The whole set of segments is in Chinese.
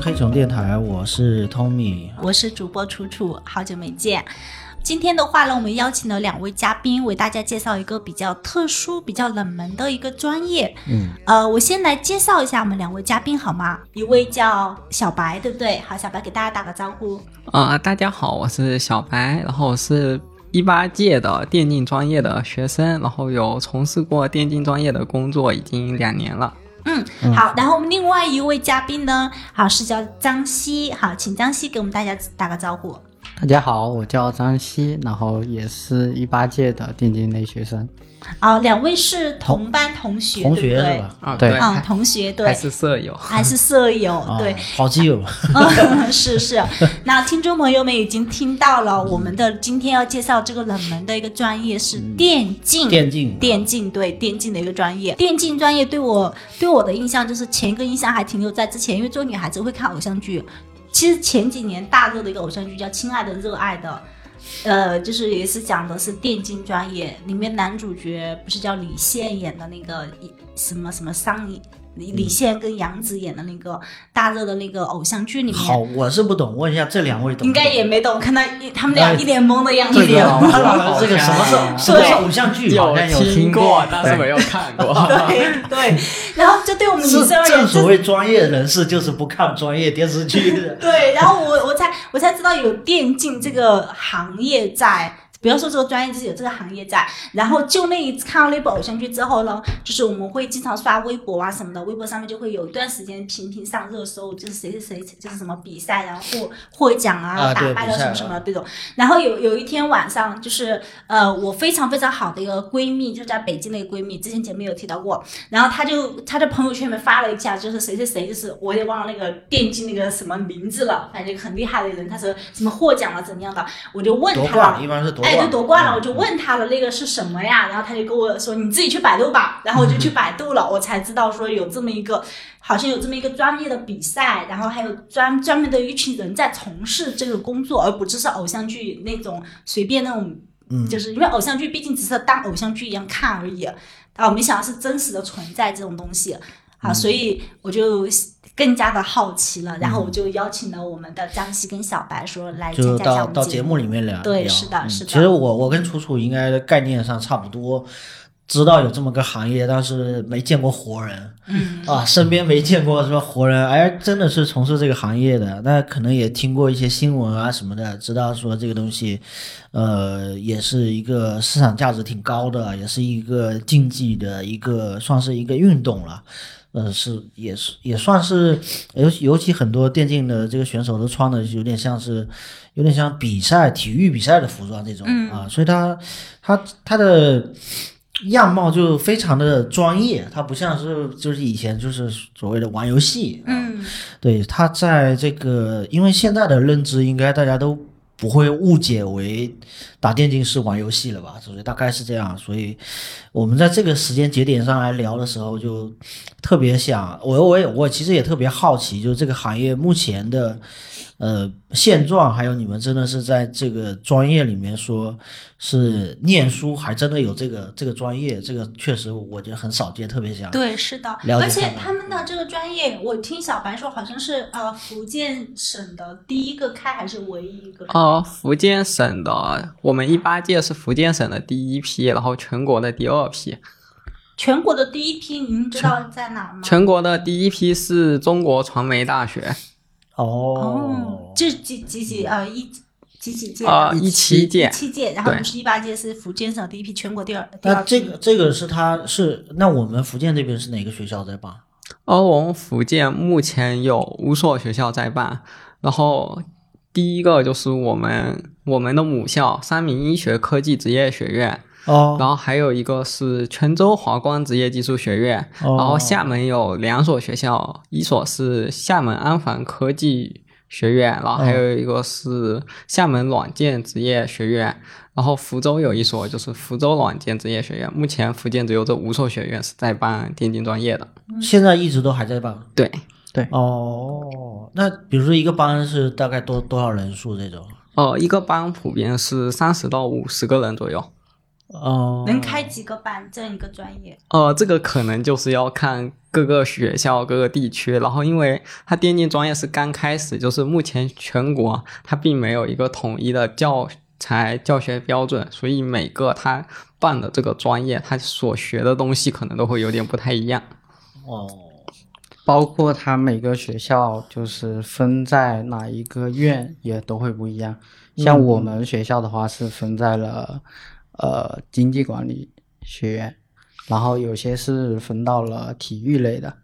听黑熊电台，我是 Tommy，我是主播楚楚，好久没见。今天的话呢，我们邀请了两位嘉宾，为大家介绍一个比较特殊、比较冷门的一个专业。嗯，呃，我先来介绍一下我们两位嘉宾好吗？一位叫小白，对不对？好，小白给大家打个招呼。啊、大家好，我是小白，然后我是一八届的电竞专业的学生，然后有从事过电竞专业的工作已经两年了。嗯，好，然后我们另外一位嘉宾呢，好是叫张希，好，请张希给我们大家打个招呼。大家好，我叫张希，然后也是一八届的电竞类学生。啊、两位是同班同学，同学对吧？啊，对嗯，同学对还，是舍友。还是舍友，啊对，好基友，嗯，是是。那听众朋友们已经听到了，我们的今天要介绍这个冷门的一个专业是电竞。电竞，电竞对电竞的一个专业，电竞专业对我对我的印象就是前一个印象还停留在之前，因为做女孩子会看偶像剧。其实前几年大热的一个偶像剧叫《亲爱的热爱的》，呃，就是也是讲的是电竞专业，里面男主角不是叫李现演的那个什么什么桑尼。李李现跟杨紫演的那个大热的那个偶像剧里面，好，我是不懂，问一下这两位懂懂？应该也没懂，看到一他们俩哎一脸懵的样子。这个好这个什么是什么是偶像剧？好像有听过，但是没有看 过。对对，然后这对我们女是生而言，正所谓专业人士就是不看专业电视剧的。对，然后我我才我才知道有电竞这个行业在。不要说这个专业，就是有这个行业在。然后就那一次看到那部偶像剧之后呢，就是我们会经常刷微博啊什么的，微博上面就会有一段时间频频上热搜，就是谁谁谁就是什么比赛，然后获获奖啊，啊打败了什么什么这种。然后有有一天晚上，就是呃，我非常非常好的一个闺蜜，就在北京的一个闺蜜，之前节目有提到过。然后她就她在朋友圈里面发了一下，就是谁谁谁，就是我也忘了那个电竞那个什么名字了，反正很厉害的人，她说什么获奖了怎么样的，我就问她了。一般是夺冠，哎，就，夺冠了，嗯我就问他了，那个是什么呀？然后他就跟我说，你自己 去百度吧。然后我就去百度了，我才知道说有这么一个，好像有这么一个专业的比赛，然后还有专专门的一群人在从事这个工作，而不只是偶像剧那种随便那种，嗯就是因为偶像剧毕竟只是当偶像剧一样看而已。啊，我没想到是真实的存在这种东西，啊，所以我就更加的好奇了，然后我就邀请了我们的江西跟小白说来参就加一下到到节目里面聊。对是的是的其实我我跟楚楚应该概念上差不多，知道有这么个行业，但是没见过活人。嗯啊，身边没见过什么活人，哎，真的是从事这个行业的，那可能也听过一些新闻啊什么的，知道说这个东西，呃，也是一个市场价值挺高的，也是一个竞技的一个，算是一个运动了。呃，是也是也算是，尤尤其很多电竞的这个选手都穿的有点像是，有点像比赛体育比赛的服装这种、嗯。啊，所以他他他的样貌就非常的专业，他不像是就是以前就是所谓的玩游戏，啊，嗯。对，他在这个因为现在的认知应该大家都不会误解为打电竞是玩游戏了吧？所以大概是这样，所以我们在这个时间节点上来聊的时候，就特别想我我也我其实也特别好奇，就是这个行业目前的呃现状，还有你们真的是在这个专业里面说是念书，还真的有这个这个专业，这个确实我觉得很少见，特别想对，是的，而且了解他们他们的这个专业，我听小白说好像是呃福建省的第一个开还是唯一一个哦？呃，福建省的，我们一八届是福建省的第一批，然后全国的第二批。全国的第一批，您知道在哪吗？全国的第一批是中国传媒大学，哦，这几几几呃一几几届啊，一七届。一，七届，然后我们是一八届，是福建省第一批，全国第二那。这个这个是他是那我们福建这边是哪个学校在办？而我们福建目前有五所学校在办，然后第一个就是我们我们的母校三明医学科技职业学院，哦然后还有一个是泉州华光职业技术学院，哦然后厦门有两所学校，一所是厦门安防科技学院，然后还有一个是厦门软件职业学院，然后福州有一所就是福州软件职业学院。目前福建只有这五所学院是在办电竞专业的。现在一直都还在办。对对，哦，那比如说一个班是大概多多少人数这种？呃，一个班普遍是三十到五十个人左右。哦，能开几个班这样一个专业？呃，这个可能就是要看各个学校、各个地区，然后因为它电竞专业是刚开始，就是目前全国它并没有一个统一的教材教学标准，所以每个他办的这个专业，他所学的东西可能都会有点不太一样。哦，包括它每个学校就是分在哪一个院也都会不一样。像我们学校的话是分在了呃经济管理学院，然后有些是分到了体育类的。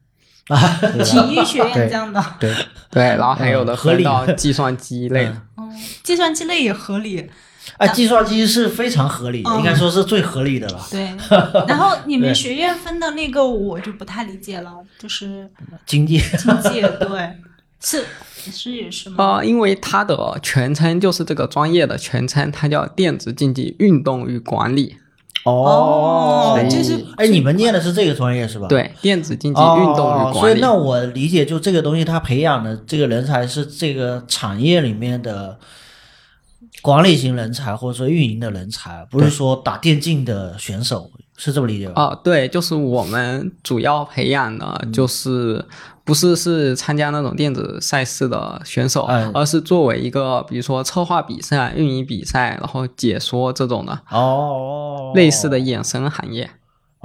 啊体育学院这样的，对，对，然后还有的分合理到计算机类的。哦，计算机类也合理。啊，计算机是非常合理的，嗯应该说是最合理的了。对，然后你们学院分的那个我就不太理解了，就是经济经济，对，是是也是吗？呃，因为它的全称就是这个专业的全称，它叫电子竞技运动与管理。哦就是哎，你们念的是这个专业是吧？。对，电子竞技哦，运动与管理。所以那我理解，就这个东西，它培养的这个人才是这个产业里面的管理型人才，或者说运营的人才，不是说打电竞的选手，是这么理解吧？哦，对，就是我们主要培养的就是不是是参加那种电子赛事的选手，哎而是作为一个比如说策划比赛、运营比赛，然后解说这种的哦，类似的衍生行业。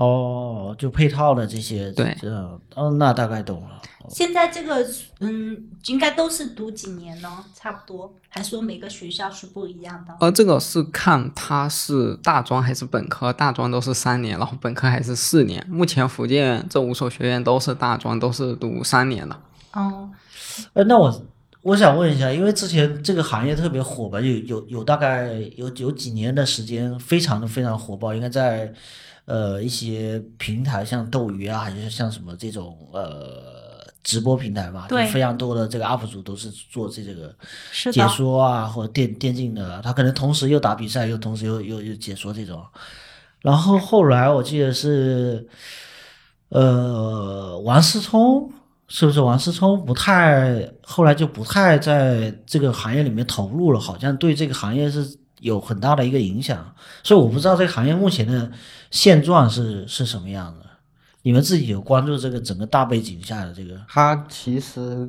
哦，就配套的这些，对这哦，那大概懂了。现在这个嗯，应该都是读几年呢？差不多，还说每个学校是不一样的？呃，这个是看他是大专还是本科，大专都是三年，然后本科还是四年。目前福建这五所学院都是大专，都是读三年的。哦，呃，那我我想问一下，因为之前这个行业特别火吧，有有有大概有有几年的时间，非常的非常火爆，应该在呃一些平台，像斗鱼啊，还是像什么这种呃直播平台嘛，就对非常多的这个 UP 主都是做这这个解，说啊，或者电电竞的，他可能同时又打比赛，又同时又又又解说这种。然后后来我记得是，呃，王思聪是不是王思聪不太后来就不太在这个行业里面投入了，好像对这个行业是有很大的一个影响。所以我不知道这个行业目前的现状是是什么样的。你们自己有关注这个整个大背景下的这个？它其实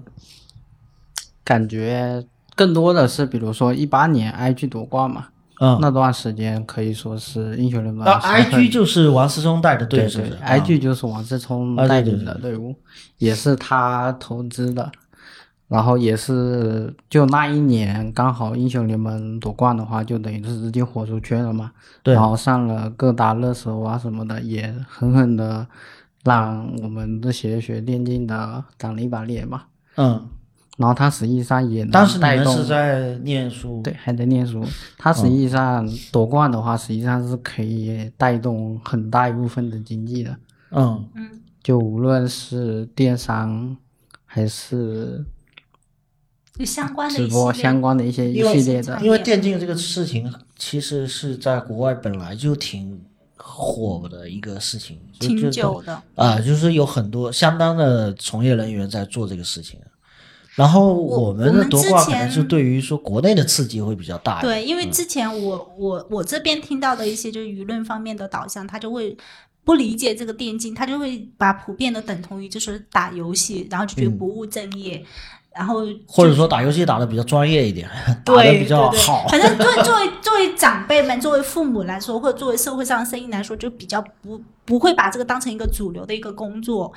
感觉更多的是，比如说一八年 IG 夺冠嘛，嗯，那段时间可以说是英雄联盟那 IG 就是王思聪带的队，对对是不是，IG 就是王思聪带领的队伍，也是他投资的，然后也是就那一年刚好英雄联盟夺冠的话，就等于是直接火出圈了嘛，对然后上了各大热搜啊什么的，也狠狠的让我们这些学电竞的长了一把脸嘛。嗯，然后他实际上也能当时你们是在念书，对，还在念书。他实际上夺冠的话，实际上是可以带动很大一部分的经济的。嗯，就无论是电商还是就相关的直播相关的一些一系列的，因为电竞这个事情其实是在国外本来就挺火的一个事情，挺久的。啊，就是有很多相当的从业人员在做这个事情。然后我们的夺冠可能前是对于说国内的刺激会比较大。对，因为之前我我我这边听到的一些就是舆论方面的导向，他就会不理解这个电竞，他就会把普遍的等同于就是打游戏，然后就觉得不务正业，然后嗯或者说打游戏打的比较专业一点，打对的比较对对好。反正作为 作为作为长辈们，作为父母来说，或者作为社会上的声音来说，就比较不不会把这个当成一个主流的一个工作，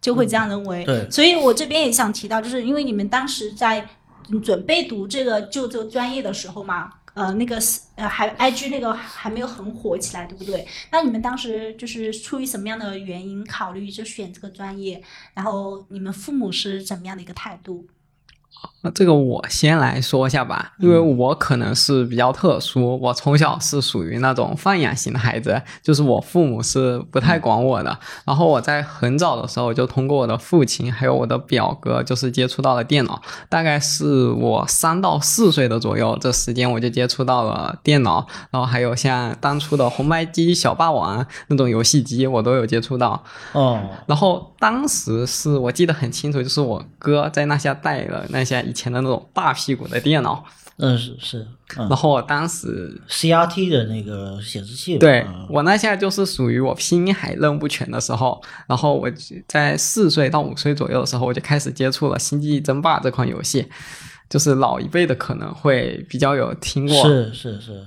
就会这样认为。对所以我这边也想提到，就是因为你们当时在嗯准备读这个就这个专业的时候嘛。呃，那个是呃，还 IG 那个还没有很火起来，对不对？那你们当时就是出于什么样的原因考虑就选这个专业？然后你们父母是怎么样的一个态度？那这个我先来说一下吧，因为我可能是比较特殊，我从小是属于那种放养型的孩子，就是我父母是不太管我的。然后我在很早的时候就通过我的父亲还有我的表哥，就是接触到了电脑。大概是我三到四岁的左右，这时间我就接触到了电脑，然后还有像当初的红白机、小霸王那种游戏机，我都有接触到。哦，然后当时是我记得很清楚，就是我哥在那下带了那些下以前的那种大屁股的电脑，嗯是是，嗯然后我当时，CRT 的那个显示器，对嗯我那下就是属于我拼音还认不全的时候，然后我在四岁到五岁左右的时候，我就开始接触了《星际争霸》这款游戏，就是老一辈的可能会比较有听过。是是是，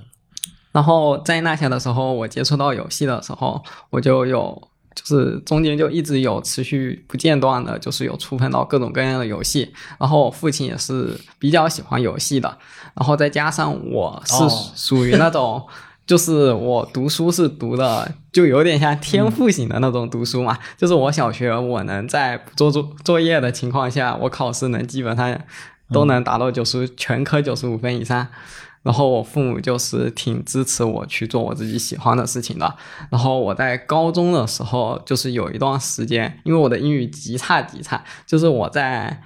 然后在那下的时候，我接触到游戏的时候，我就有。就是中间就一直有持续不间断的，就是有触碰到各种各样的游戏，然后我父亲也是比较喜欢游戏的，然后再加上我是哦属于那种，就是我读书是读的，就有点像天赋型的那种读书嘛。就是我小学我能在不做作作业的情况下，我考试能基本上都能达到九十、全科九十五分以上。然后我父母就是挺支持我去做我自己喜欢的事情的。然后我在高中的时候，就是有一段时间，因为我的英语极差极差，就是我在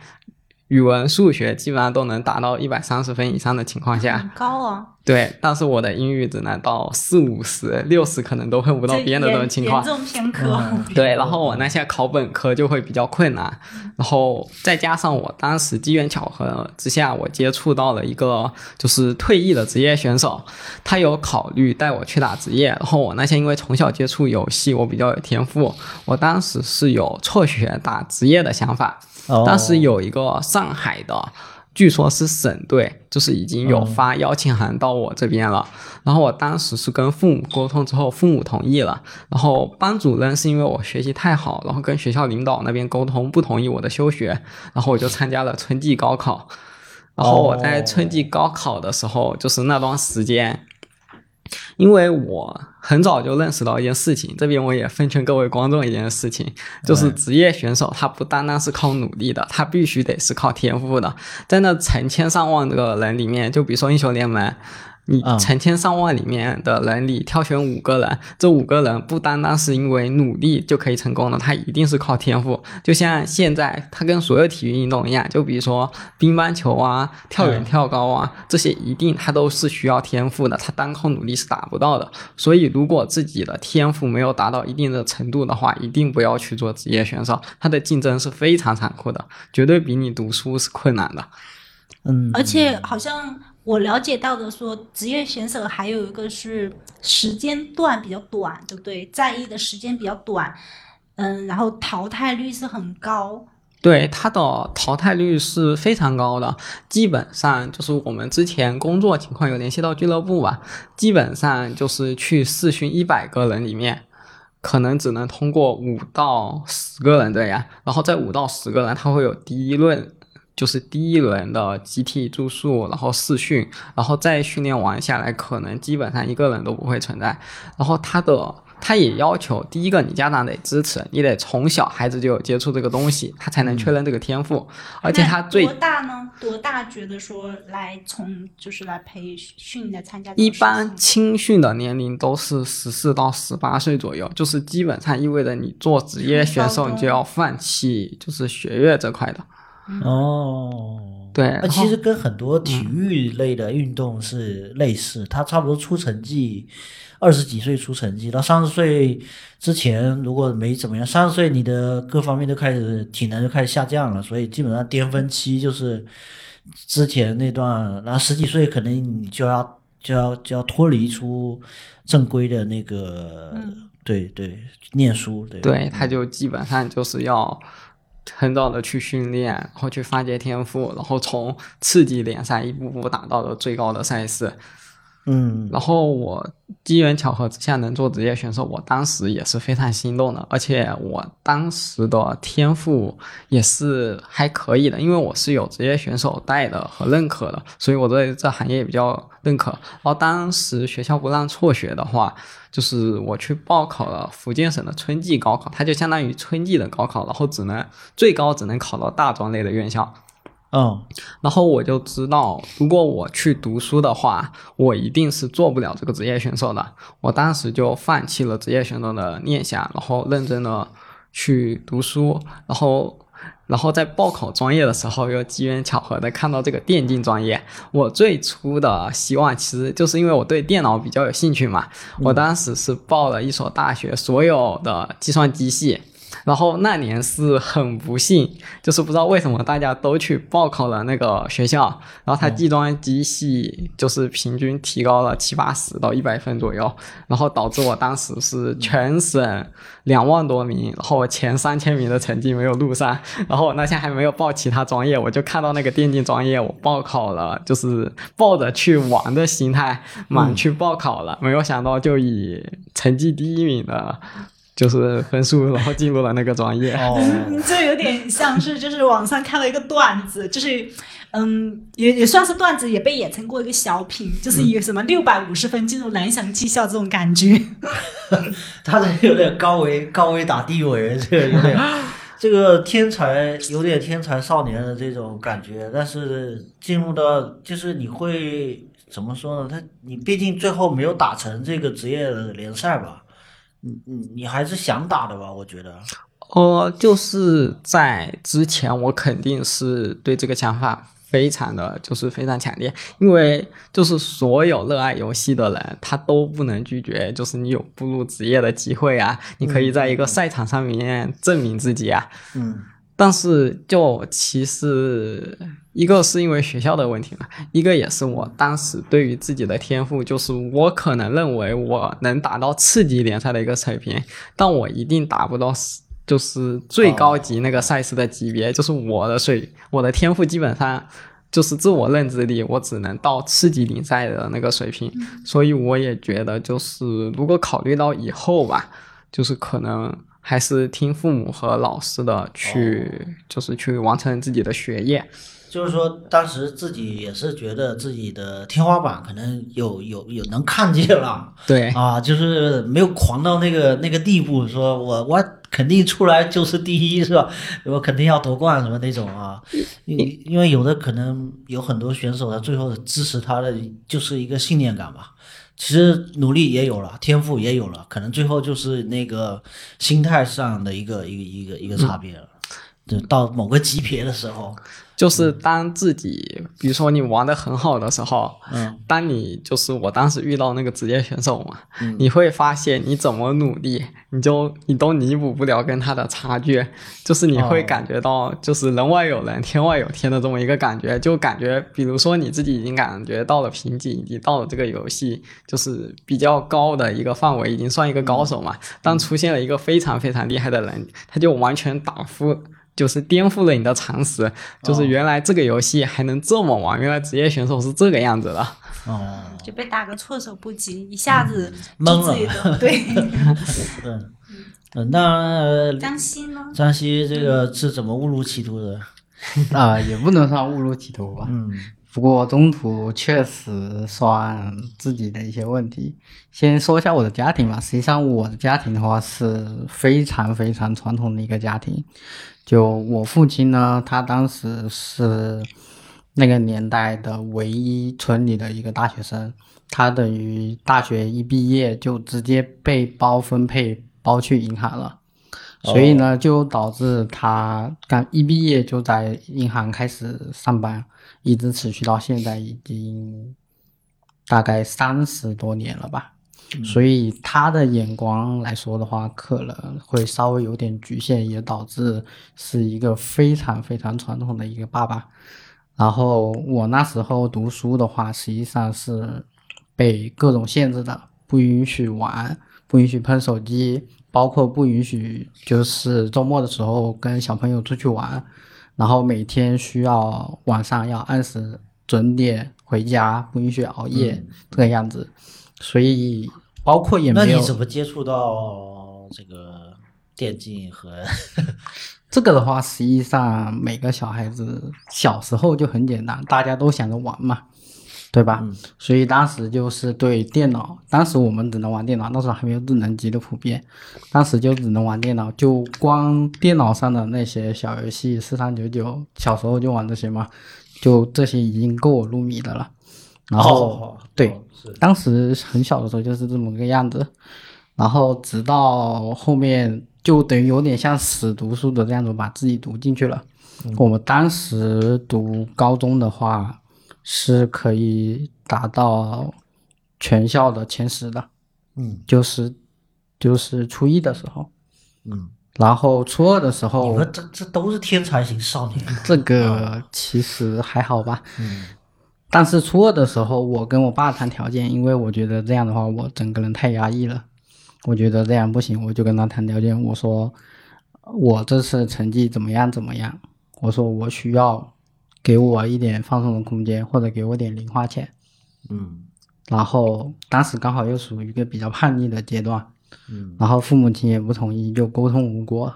语文、数学基本上都能达到一百三十分以上的情况下，很高啊，对，但是我的英语只能到四五十、六十，可能都碰不到这边的这种情况严。重偏科。嗯对，然后我那些考本科就会比较困难，然后再加上我当时机缘巧合之下，我接触到了一个就是退役的职业选手，他有考虑带我去打职业，然后我那些因为从小接触游戏，我比较有天赋，我当时是有辍学打职业的想法，哦当时有一个上海的，据说是省队，就是已经有发邀请函到我这边了。然后我当时是跟父母沟通之后，父母同意了。然后班主任是因为我学习太好，然后跟学校领导那边沟通不同意我的休学，然后我就参加了春季高考。然后我在春季高考的时候，就是那段时间。因为我很早就认识到一件事情，这边我也奉劝各位观众一件事情，就是职业选手他不单单是靠努力的，他必须得是靠天赋的。在那成千上万个人里面，就比如说英雄联盟。你嗯成千上万里面的人里挑选五个人，这五个人不单单是因为努力就可以成功的，他一定是靠天赋。就像现在，他跟所有体育运动一样，就比如说乒乓球啊、跳远、嗯跳高啊，这些一定他都是需要天赋的，他单靠努力是达不到的。所以，如果自己的天赋没有达到一定的程度的话，一定不要去做职业选手，他的竞争是非常残酷的，绝对比你读书是困难的。嗯，而且好像我了解到的说，职业选手还有一个是时间段比较短，对不对？在役的时间比较短，嗯，然后淘汰率是很高。对它的淘汰率是非常高的，基本上就是我们之前工作情况有联系到俱乐部吧，基本上就是去试训一百个人里面，可能只能通过五到十个人这样，然后在五到十个人，他会有第一轮。就是第一轮的集体住宿，然后试训，然后再训练完下来，可能基本上一个人都不会存在。然后他的他也要求，第一个你家长得支持，你得从小孩子就有接触这个东西，他才能确认这个天赋。而且他最多大呢？多大觉得说来从就是来培训来参加一般青训的年龄都是十四到十八岁左右，就是基本上意味着你做职业选手，你就要放弃就是学业这块的。哦，对，那其实跟很多体育类的运动是类似，他差不多出成绩，二十几岁出成绩，到三十岁之前如果没怎么样，三十岁你的各方面都开始体能就开始下降了，所以基本上巅峰期就是之前那段，然后十几岁可能你就要就要就要脱离出正规的那个，对对，念书，对对，他就基本上就是要很早的去训练，然后去发掘天赋，然后从次级联赛一步步打到了最高的赛事。嗯然后我机缘巧合之下能做职业选手，我当时也是非常心动的，而且我当时的天赋也是还可以的，因为我是有职业选手带的和认可的，所以我对这行业比较认可。然后当时学校不让辍学的话，就是我去报考了福建省的春季高考，它就相当于春季的高考，然后只能最高只能考到大专类的院校。嗯然后我就知道，如果我去读书的话，我一定是做不了这个职业选手的。我当时就放弃了职业选手的念想，然后认真的去读书，然后。然后在报考专业的时候，又机缘巧合的看到这个电竞专业。我最初的希望其实就是因为我对电脑比较有兴趣嘛。我当时是报了一所大学所有的计算机系，然后那年是很不幸，就是不知道为什么大家都去报考了那个学校，然后它技专机系就是平均提高了七八十到一百分左右，然后导致我当时是全省两万多名，然后前三千名的成绩没有录上，然后我那天还没有报其他专业，我就看到那个电竞专业我报考了，就是抱着去玩的心态满去报考了，没有想到就以成绩第一名的。就是分数，然后进入了那个专业。哦，这有点像是就是网上看了一个段子，就是嗯，也也算是段子，也被演成过一个小品，就是以什么六百五十分进入蓝翔技校这种感觉。他这有点高维高维打低维，这个有点 这个天才有点天才少年的这种感觉，但是进入到就是你会怎么说呢？他你毕竟最后没有打成这个职业的联赛吧？你你你还是想打的吧？我觉得，呃，就是在之前，我肯定是对这个想法非常的就是非常强烈，因为就是所有热爱游戏的人，他都不能拒绝，就是你有步入职业的机会啊，你可以在一个赛场上面证明自己啊，嗯。但是，就其实一个是因为学校的问题嘛，一个也是我当时对于自己的天赋，就是我可能认为我能达到次级联赛的一个水平，但我一定达不到就是最高级那个赛事的级别，就是我的水，我的天赋基本上就是自我认知里，我只能到次级联赛的那个水平，所以我也觉得，就是如果考虑到以后吧，就是可能。还是听父母和老师的去，就是去完成自己的学业。就是说，当时自己也是觉得自己的天花板可能有有有能看见了。对啊，就是没有狂到那个那个地步，说我我肯定出来就是第一，是吧？我肯定要夺冠什么那种啊。因因为有的可能有很多选手，他最后支持他的就是一个信念感吧。其实努力也有了，天赋也有了，可能最后就是那个心态上的一个一个一个一个差别了。就到某个级别的时候。就是当自己，比如说你玩的很好的时候，嗯，当你就是我当时遇到那个职业选手嘛，你会发现你怎么努力，你就你都弥补不了跟他的差距，就是你会感觉到就是人外有人，天外有天的这么一个感觉，就感觉比如说你自己已经感觉到了瓶颈，已经到了这个游戏就是比较高的一个范围，已经算一个高手嘛，当出现了一个非常非常厉害的人，他就完全打覆。就是颠覆了你的常识，就是原来这个游戏还能这么玩，原来职业选手是这个样子的。哦，就被打个措手不及，一下子懵了。对，嗯嗯，那江西呢？江西这个是怎么误入歧途的？啊，也不能算误入歧途吧。嗯，不过中途确实算自己的一些问题。先说一下我的家庭吧。实际上，我的家庭的话是非常非常传统的一个家庭。就我父亲呢，他当时是那个年代的唯一村里的一个大学生，他等于大学一毕业就直接被包分配包去银行了，所以呢，就导致他刚一毕业就在银行开始上班，一直持续到现在已经大概三十多年了吧。所以他的眼光来说的话，可能会稍微有点局限，也导致是一个非常非常传统的一个爸爸。然后我那时候读书的话，实际上是被各种限制的，不允许玩，不允许碰手机，包括不允许就是周末的时候跟小朋友出去玩，然后每天需要晚上要按时准点回家，不允许熬夜这个样子，所以。包括也没有。那你怎么接触到这个电竞和 这个的话？实际上每个小孩子小时候就很简单，大家都想着玩嘛，对吧？所以当时就是对电脑，当时我们只能玩电脑，那时候还没有智能机的普遍，当时就只能玩电脑，就光电脑上的那些小游戏，四三九九，小时候就玩这些嘛，就这些已经够我入迷的了。然后对。当时很小的时候就是这么个样子，然后直到后面就等于有点像死读书的这样子把自己读进去了。我们当时读高中的话是可以达到全校的前十的，嗯，就是就是初一的时候，嗯，然后初二的时你候，们这这都是天才型少年。这个 其实还好吧。嗯但是初二的时候，我跟我爸谈条件，因为我觉得这样的话，我整个人太压抑了，我觉得这样不行，我就跟他谈条件，我说我这次成绩怎么样怎么样，我说我需要给我一点放松的空间，或者给我点零花钱。嗯然后当时刚好又属于一个比较叛逆的阶段，嗯，然后父母亲也不同意，就沟通无果，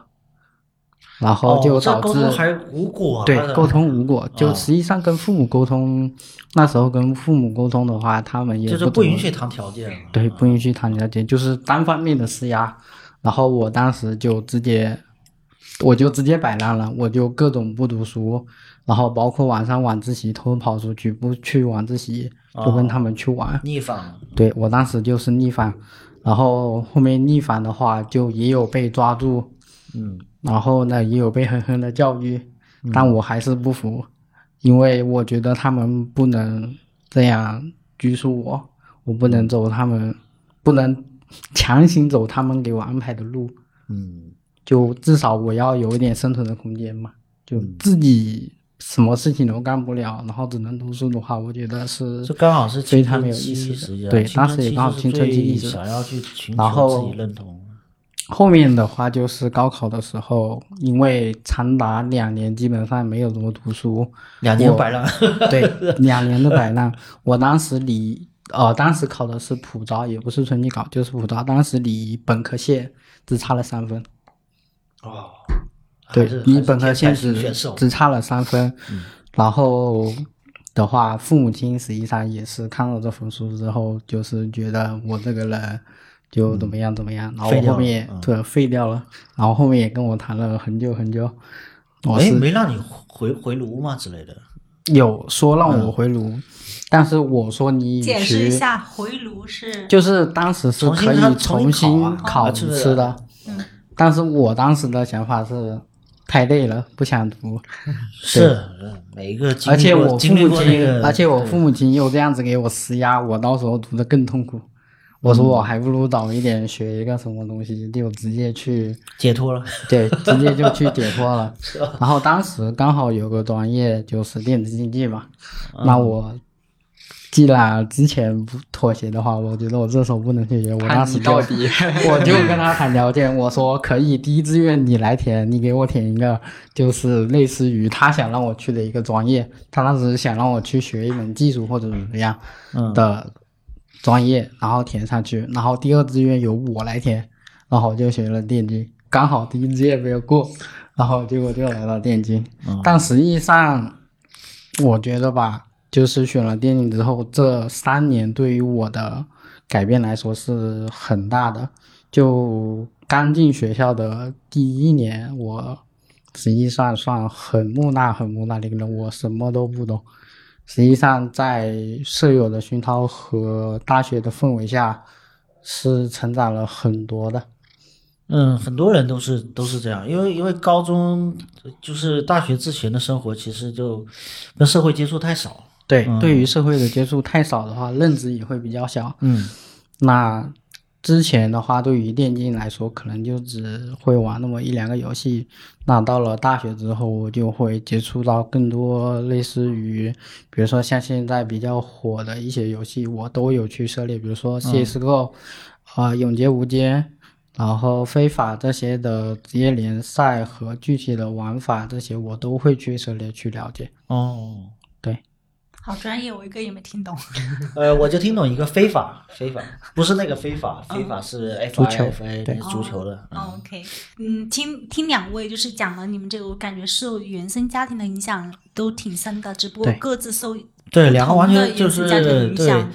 然后就导致、沟通还无果啊。对，沟通无果，就啊实际上跟父母沟通，那时候跟父母沟通的话，他们也就是不不允许谈条件。对，不允许谈条件，就是单方面的施压。然后我当时就直接，我就直接摆烂了，我就各种不读书，然后包括晚上晚自习偷跑出去，不去晚自习，就跟他们去玩。逆反。对我当时就是逆反，然后后面逆反的话，就也有被抓住，嗯。然后呢，也有被狠狠的教育，但我还是不服，因为我觉得他们不能这样拘束我，我不能走他们，不能强行走他们给我安排的路，嗯。就至少我要有一点生存的空间嘛，就自己什么事情都干不了，然后只能读书的话，我觉得是这刚好是非常没有意，思的。对当时也刚好青春期想要去寻求然后自己认同。后面的话就是高考的时候，因为长达两年基本上没有怎么读书，两年摆烂。对，两年的摆烂。我当时离呃，当时考的是普招，也不是春季考，就是普招。当时离本科线只差了三分，哦，对离本科线只。只差了三分。然后的话，父母亲实际上也是看到这分数之后，就是觉得我这个人就怎么样怎么样，然后后面对废掉了，然后后面也跟我谈了很久很久。我哎，是没让你回回炉吗之类的？有说让嗯。我回炉，但是我说你与解释一下，回炉是就是当时是可以重重新新考啊考一次的，嗯。但是我当时的想法是太累了，不想读，是，嗯每一个经历而且我父母亲，那个，而且我父母亲又这样子给我施压，我到时候读的更痛苦。我说我还不如早一点学一个什么东西，就直接去，解脱了。对，直接就去解脱了。然后当时刚好有个专业就是电子竞技嘛，那我既然之前不妥协的话，我觉得我这时候不能去学，我当时到底。我就跟他谈条件，我说可以，第一志愿你来填，你给我填一个，就是类似于他想让我去的一个专业，他当时想让我去学一门技术或者怎么样嗯的专业，然后填上去，然后第二志愿由我来填，然后我就学了电机，刚好第一志愿没有过，然后结果就来到电机，嗯但实际上我觉得吧，就是选了电竞之后，这三年对于我的改变来说是很大的。就刚进学校的第一年，我实际上算很木讷、很木讷的一个人，我什么都不懂。实际上，在舍友的熏陶和大学的氛围下，是成长了很多的。嗯，很多人都是都是这样，因为因为高中就是大学之前的生活，其实就跟社会接触太少。对，对于社会的接触太少的话，认知也会比较小。嗯那之前的话，对于电竞来说，可能就只会玩那么一两个游戏。那到了大学之后，我就会接触到更多类似于，比如说像现在比较火的一些游戏，我都有去涉猎，比如说 CSGO，啊、永劫无间，然后非法这些的职业联赛和具体的玩法这些，我都会去涉猎去了解。哦，好专业，我一个也没听懂。呃，我就听懂一个非法，非法不是那个非法，非法是 F 足 I 球 F A 对足球的。嗯哦 OK，嗯，听听两位就是讲了你们这个，我感觉受原生家庭的影响都挺深的，只不过各自受对，两个完全就是家庭的影对响。，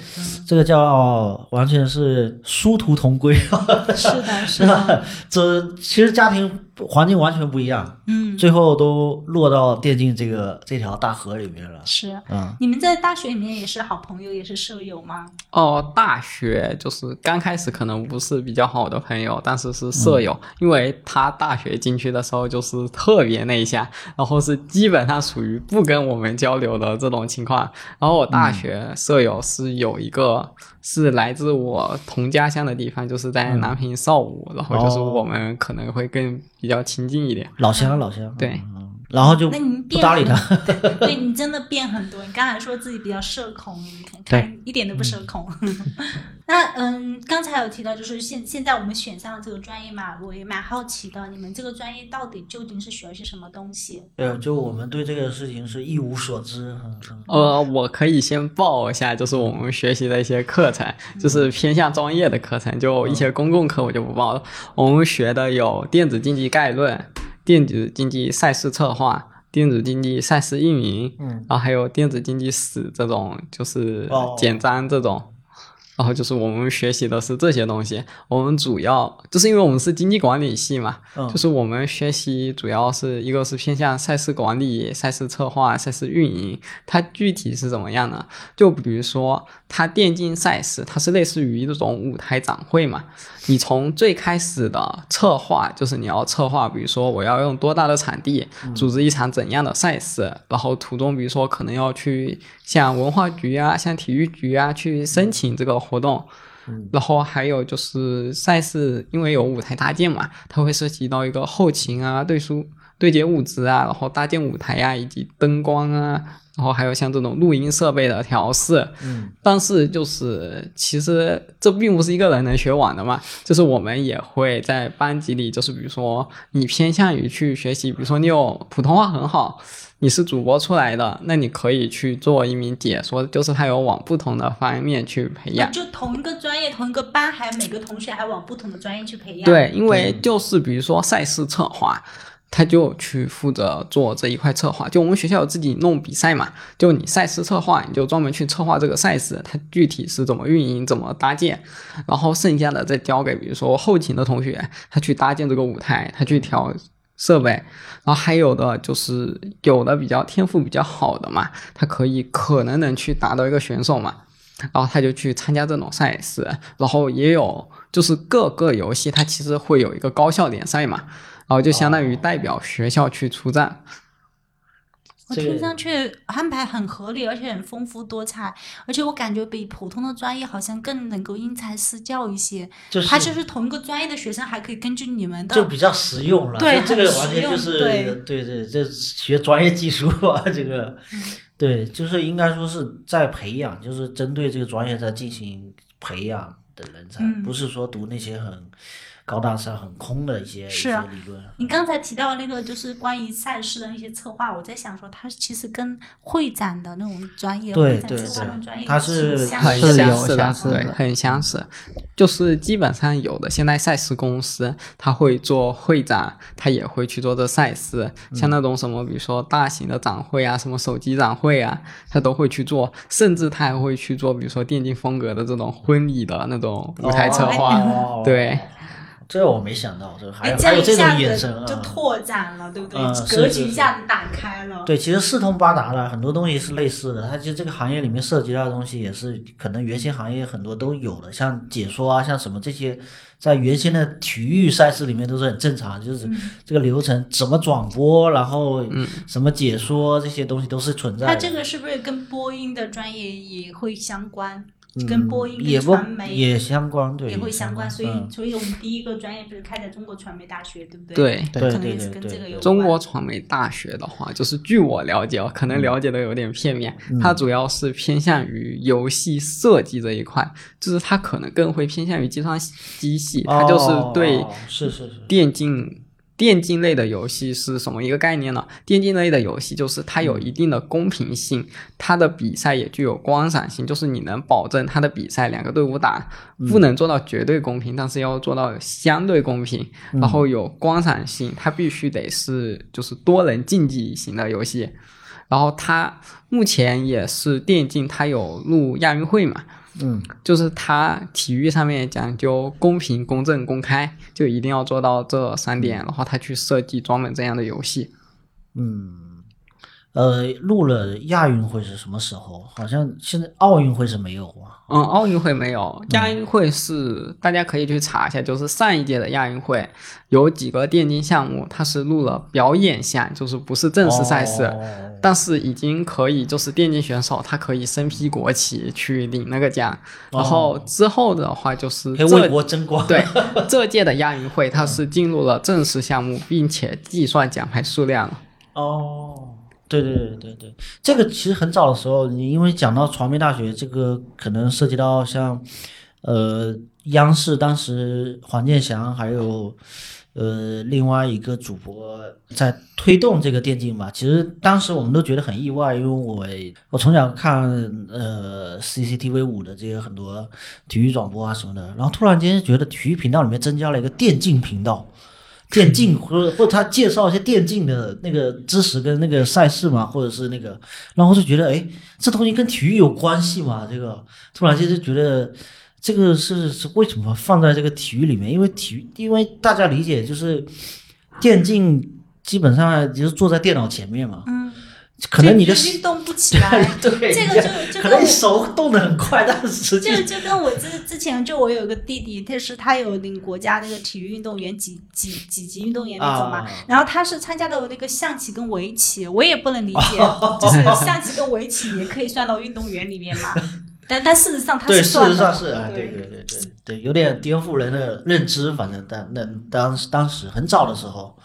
这个叫完全是殊途同归，是的，是的，这其实家庭环境完全不一样，嗯，最后都落到电竞这个这条大河里面了。是。嗯，你们在大学里面也是好朋友，也是舍友吗？哦，大学就是刚开始可能不是比较好的朋友，但是是舍友，因为他大学进去的时候就是特别内向，然后是基本上属于不跟我们交流的这种情况。然后我大学舍友是有一个是来自我同家乡的地方，就是在南平邵武，然后就是哦。我们可能会更比较亲近一点。老乡老乡，对。嗯，然后就那你不变搭理他，很对你真的变很多。你刚才说自己比较社恐，你看看一点都不社恐。那嗯，刚才有提到，就是现现在我们选上了这个专业嘛，我也蛮好奇的，你们这个专业到底究竟是学了些什么东西？呃，就我们对这个事情是一无所知，呃，我可以先报一下，就是我们学习的一些课程，就是偏向专业的课程，就一些公共课我就不报了。我们学的有电子竞技概论、电子竞技赛事策划、电子竞技赛事运营，嗯，然后还有电子竞技史这种，就是哦简章这种。然后就是我们学习的是这些东西，我们主要就是因为我们是经济管理系嘛，嗯就是我们学习主要是一个是偏向赛事管理、赛事策划、赛事运营，它具体是怎么样呢？就比如说它电竞赛事，它是类似于这种舞台展会嘛，你从最开始的策划，就是你要策划，比如说我要用多大的场地组织一场怎样的赛事，然后途中比如说可能要去向文化局啊、向体育局啊去申请这个活动。然后还有就是赛事，因为有舞台搭建嘛，它会涉及到一个后勤啊、对输对接物资啊，然后搭建舞台呀、以及灯光啊，然后还有像这种录音设备的调试。嗯，但是就是其实这并不是一个人能学完的嘛，就是我们也会在班级里，就是比如说你偏向于去学习，比如说你有普通话很好。你是主播出来的，那你可以去做一名解说，就是他有往不同的方面去培养。就同一个专业、同一个班，还有每个同学还往不同的专业去培养。，对，因为就是比如说赛事策划，他就去负责做这一块策划。就我们学校自己弄比赛嘛，就你赛事策划，你就专门去策划这个赛事，它具体是怎么运营、怎么搭建，然后剩下的再交给比如说后勤的同学，他去搭建这个舞台，他去调。设备，然后还有的就是有的比较天赋比较好的嘛，他可以可能能去达到一个选手嘛，然后他就去参加这种赛事，然后也有就是各个游戏它其实会有一个高校联赛嘛，然后就相当于代表学校去出战。我听上去安排很合理，而且很丰富多彩，而且我感觉比普通的专业好像更能够因材施教一些。就是他就是同一个专业的学生，还可以根据你们的就比较实用了。对这个完全就是对对对，这学专业技术啊，这个嗯 对，就是应该说是在培养，就是针对这个专业在进行培养的人才，嗯不是说读那些很高大上、很空的一些一些是啊理论。你刚才提到那个就是关于赛事的一些策划，我在想说，它其实跟会展的那种专业，对对会展策划那种专业，它是很相似的相，似对，的很相似。就是基本上有的现在赛事公司，他会做会展，他也会去做这赛事，像那种什么，比如说大型的展会啊，什么手机展会啊，他都会去做，甚至他还会去做，比如说电竞风格的这种婚礼的那种舞台策划。哦对，这我没想到，这个还哎，有这还有这种眼神啊，子就拓展了，对不对？嗯格局一下子打开了。对，其实四通八达了，很多东西是类似的。它就这个行业里面涉及到的东西，也是可能原先行业很多都有的，像解说啊，像什么这些，在原先的体育赛事里面都是很正常，就是嗯这个流程怎么转播，然后什么解说这些东西都是存在的。它这个是不是跟播音的专业也会相关？嗯跟播音、也传媒也相关，对，也会相关，所以嗯所以我们第一个专业不是开在中国传媒大学，对不对？对对可能也是对对对对跟这个有关。中国传媒大学的话，就是据我了解，哦，可能了解的有点片面，它主要是偏向于游戏设计这一块，就是它可能更会偏向于计算机系，它就是对哦是是是，电竞。电竞类的游戏是什么一个概念呢？电竞类的游戏就是它有一定的公平性，它的比赛也具有观赏性，就是你能保证它的比赛两个队伍打不能做到绝对公平，但是要做到相对公平，然后有观赏性，它必须得是就是多人竞技型的游戏。然后它目前也是电竞，它有入亚运会嘛，嗯，就是他体育上面讲究公平、公正、公开，就一定要做到这三点，然后他去设计专门这样的游戏。嗯，呃，录了亚运会是什么时候？好像现在奥运会是没有啊。嗯，奥运会没有，亚运会是大家可以去查一下，就是上一届的亚运会有几个电竞项目，它是录了表演项，就是不是正式赛事，哦但是已经可以，就是电竞选手他可以身披国旗去领那个奖。然后之后的话就是为国争光。对 这届的亚运会，它是进入了正式项目，并且计算奖牌数量了。哦，对对对对对，这个其实很早的时候，你因为讲到传媒大学，这个可能涉及到像，呃，央视当时黄健翔还有。呃，另外一个主播在推动这个电竞吧，其实当时我们都觉得很意外，因为我我从小看呃 CCTV 五的这些很多体育转播啊什么的，然后突然间觉得体育频道里面增加了一个电竞频道，电竞或者或者他介绍一些电竞的那个知识跟那个赛事嘛，或者是那个，然后就觉得哎，这东西跟体育有关系嘛？这个突然间就觉得这个是是为什么放在这个体育里面？因为体育，因为大家理解就是电竞基本上就是坐在电脑前面嘛，可能你的就运动不起来。对，这个就就可能你手动的很快，但是实际就就跟我之之前就我有一个弟弟，他是他有那个国家那个体育运动员几几几级运动员那种嘛，啊然后他是参加的那个象棋跟围棋，我也不能理解，就是象棋跟围棋也可以算到运动员里面嘛，但但事实上他是算事，实上是，啊，对对对对对，有点颠覆人的认知。反正但那当当时很早的时候，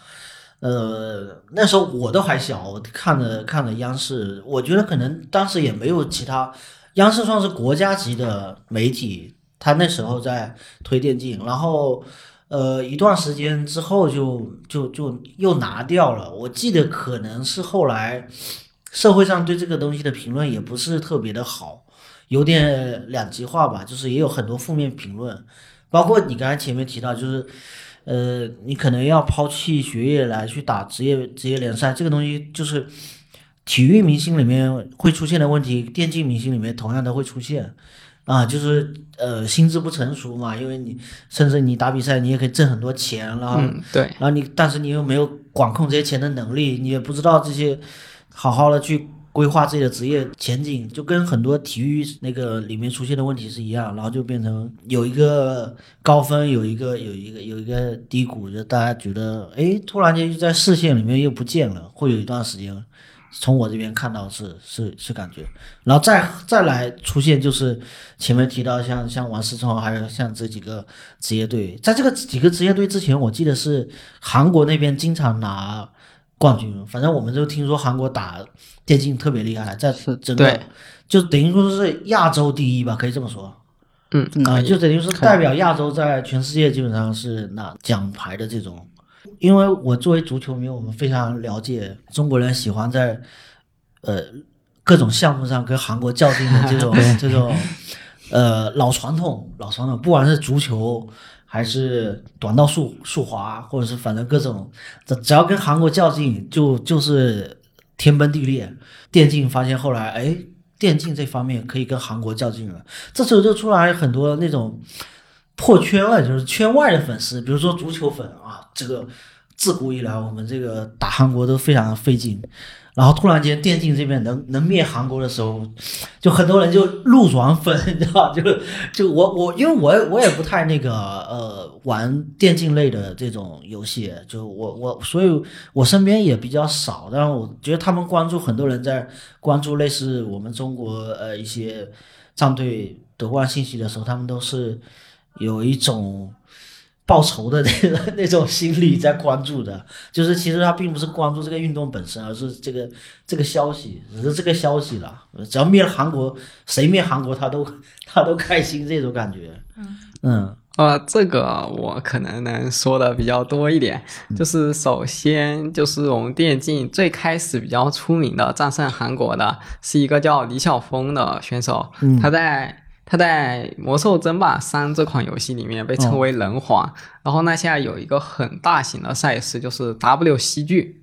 呃，那时候我都还小，看了看了央视，我觉得可能当时也没有其他，央视算是国家级的媒体，他那时候在推电竞，然后。呃，一段时间之后就就就又拿掉了。我记得可能是后来社会上对这个东西的评论也不是特别的好，有点两极化吧，就是也有很多负面评论，包括你刚才前面提到，就是呃，你可能要抛弃学业来去打职业职业联赛，这个东西就是体育明星里面会出现的问题，电竞明星里面同样都会出现。啊，就是呃，心智不成熟嘛，因为你甚至你打比赛，你也可以挣很多钱，然后嗯，对，然后你，但是你又没有管控这些钱的能力，你也不知道这些好好的去规划自己的职业前景，就跟很多体育那个里面出现的问题是一样，然后就变成有一个高分，有一个有一个有一个低谷，就大家觉得哎，突然间就在视线里面又不见了，会有一段时间。从我这边看到是是是感觉，然后再再来出现就是前面提到像像王思聪，还有像这几个职业队，在这个几个职业队之前，我记得是韩国那边经常拿冠军，反正我们就听说韩国打电竞特别厉害，在是整个对就等于说是亚洲第一吧，可以这么说。嗯，啊、就等于是代表亚洲在全世界基本上是拿奖牌的这种。因为我作为足球迷，我们非常了解中国人喜欢在呃各种项目上跟韩国较劲的这种 这种呃老传统老传统，不管是足球还是短道速速滑，或者是反正各种，只只要跟韩国较劲，就就是天崩地裂。电竞发现后来，哎，电竞这方面可以跟韩国较劲了，这时候就出来很多那种破圈了，就是圈外的粉丝，比如说足球粉啊，这个自古以来我们这个打韩国都非常费劲，然后突然间电竞这边能能灭韩国的时候，就很多人就路转粉，你知道？就就我我因为我我也不太那个呃玩电竞类的这种游戏，就我我所以我身边也比较少，但是我觉得他们关注很多人在关注类似我们中国呃一些战队夺冠信息的时候，他们都是有一种。报仇的那个那种心理在关注的，就是其实他并不是关注这个运动本身，而是这个这个消息，只是这个消息了。只要灭了韩国，谁灭韩国他都 他都开心，这种感觉。嗯。呃，这个我可能能说的比较多一点，就是首先就是我们电竞最开始比较出名的战胜韩国的是一个叫李晓峰的选手，嗯。他在他在《魔兽争霸三》这款游戏里面被称为人皇，然后那现在有一个很大型的赛事就是 WCG，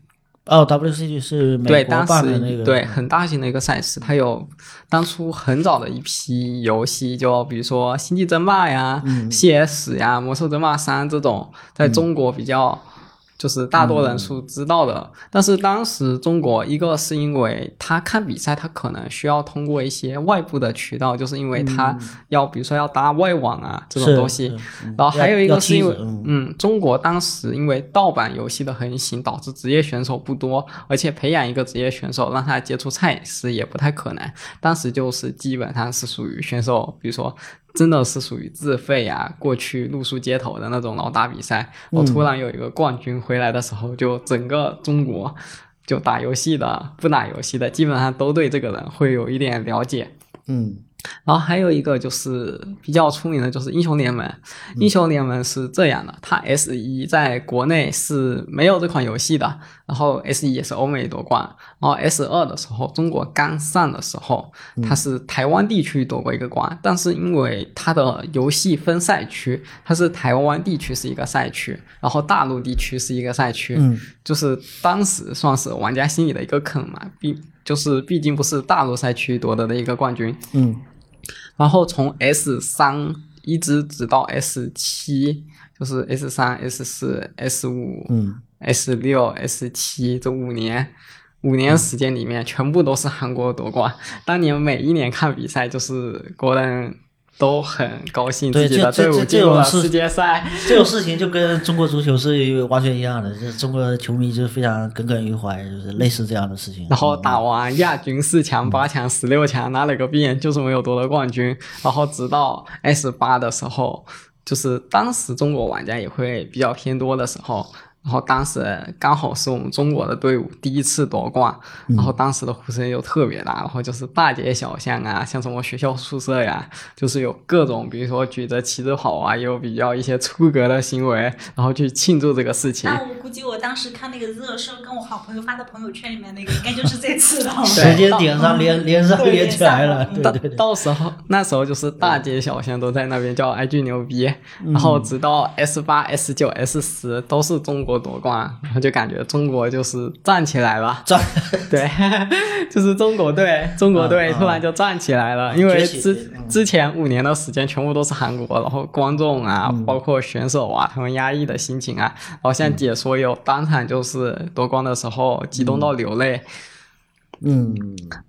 哦，WCG 是美对，国办的那个，对很大型的一个赛事，它有当初很早的一批游戏，就比如说《星际争霸》呀、CS 呀、《魔兽争霸三》这种，在中国比较、就是大多人数知道的。但是当时中国一个是因为他看比赛，他可能需要通过一些外部的渠道，就是因为他要比如说要搭外网啊这种东西。然后还有一个是因为嗯，中国当时因为盗版游戏的横行，导致职业选手不多，而且培养一个职业选手让他接触赛事也不太可能。当时就是基本上是属于选手，比如说真的是属于自费啊，过去露宿街头的那种，然后打比赛。我突然有一个冠军回来的时候，就整个中国就打游戏的、不打游戏的，基本上都对这个人会有一点了解。嗯然后还有一个就是比较出名的，就是英雄联盟。英雄联盟是这样的，它 S 一在国内是没有这款游戏的，然后 S 一也是欧美夺冠，然后 S 二的时候，中国刚上的时候，它是台湾地区夺过一个冠，但是因为它的游戏分赛区，它是台湾地区是一个赛区，然后大陆地区是一个赛区，嗯就是当时算是玩家心里的一个坑嘛，毕就是毕竟不是大陆赛区夺得的一个冠军，嗯然后从 S 三一直直到 S 七，就是 S 三、S 四、S 五、嗯 S 六、S 七这五年。五年时间里面，全部都是韩国夺冠。当年每一年看比赛，就是国人都很高兴对自己的队伍进入了世界赛。这种事情就跟中国足球是完全一样的，就是中国球迷就非常耿耿于怀，就是类似这样的事情。然后打完亚军、四强、八强、十六强，拿了个遍，就是没有夺得冠军。然后直到 S 八的时候，就是当时中国玩家也会比较偏多的时候。然后当时刚好是我们中国的队伍第一次夺冠，然后当时的呼声又特别大，然后就是大街小巷啊，像什么学校宿舍呀，就是有各种，比如说举着旗子跑啊，也有比较一些出格的行为，然后去庆祝这个事情。那我估计我当时看那个热搜，跟我好朋友发的朋友圈里面那个，应该就是这次的。时间点上连连上连起来了，对到对对。到时候那时候就是大街小巷都在那边叫 “IG 牛逼，然后直到 S 八、S 九、S 十都是中国夺冠，然后就感觉中国就是站起来了，站。对，就是中国队，中国队突然就站起来了，因为之嗯。之前五年的时间全部都是韩国，然后观众啊，嗯。包括选手啊，他们压抑的心情啊，然后像解说有当场就是夺冠的时候激动到流泪。嗯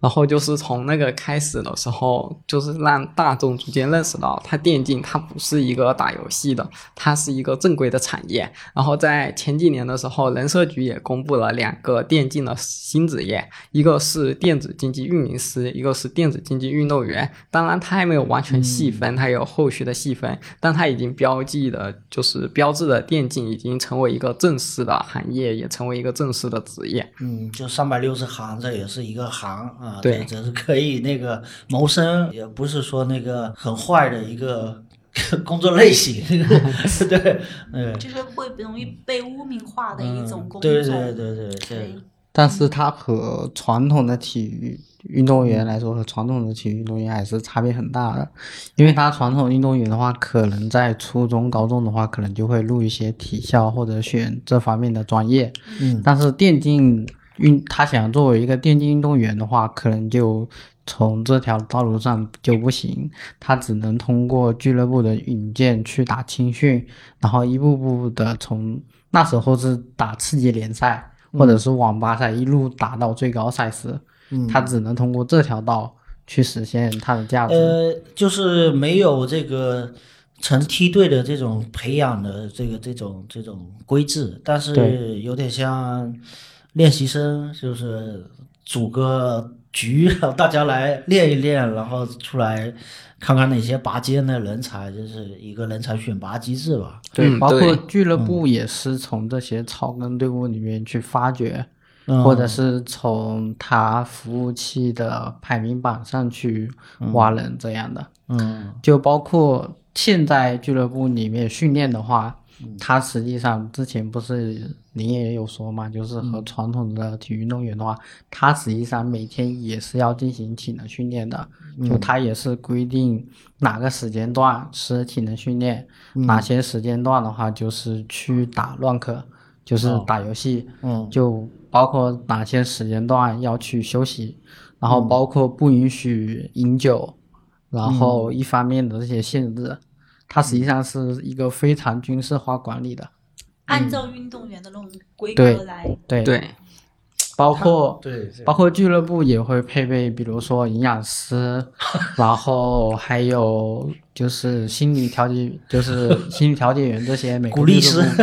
然后就是从那个开始的时候，就是让大众逐渐认识到，它电竞它不是一个打游戏的，它是一个正规的产业。然后在前几年的时候，人社局也公布了两个电竞的新职业，一个是电子竞技运营师，一个是电子竞技运动员。当然，它还没有完全细分，它有后续的细分，但它已经标记的，就是标志的电竞已经成为一个正式的行业，也成为一个正式的职业。嗯，就三百六十行，这也是一个行啊，对这这是可以那个谋生，也不是说那个很坏的一个 工作类型，对，嗯，就是会容易被污名化的一种工作。对对对对对对对，但是它和传统的体育运动员来说，和传统的体育运动员还是差别很大的。因为他传统运动员的话，可能在初中、高中的话，可能就会录一些体校或者选这方面的专业。嗯，但是电竞运，他想作为一个电竞运动员的话，可能就从这条道路上就不行，他只能通过俱乐部的引荐去打青训，然后一步步的从那时候是打次级联赛或者是网吧赛，一路打到最高赛事，嗯。他只能通过这条道去实现他的价值。呃，就是没有这个成梯队的这种培养的这个这种这种规制，但是有点像练习生，就是组个局，大家来练一练，然后出来看看哪些拔尖的人才，就是一个人才选拔机制吧。对，嗯包括俱乐部也是从这些草根队伍里面去发掘，嗯或者是从他服务器的排名榜上去挖人这样的。嗯就包括现在俱乐部里面训练的话，他实际上之前不是您也有说嘛，就是和传统的体育运动员的话，他实际上每天也是要进行体能训练的，就他也是规定哪个时间段是体能训练，哪些时间段的话就是去打乱课，就是打游戏，嗯。就包括哪些时间段要去休息，然后包括不允许饮酒，然后一方面的这些限制，它实际上是一个非常军事化管理的。按照运动员的那种规格来。对，对，包括对，包括俱乐部也会配备，比如说营养师，然后还有就是心理调节，就是心理调节员这些每个鼓励俱乐部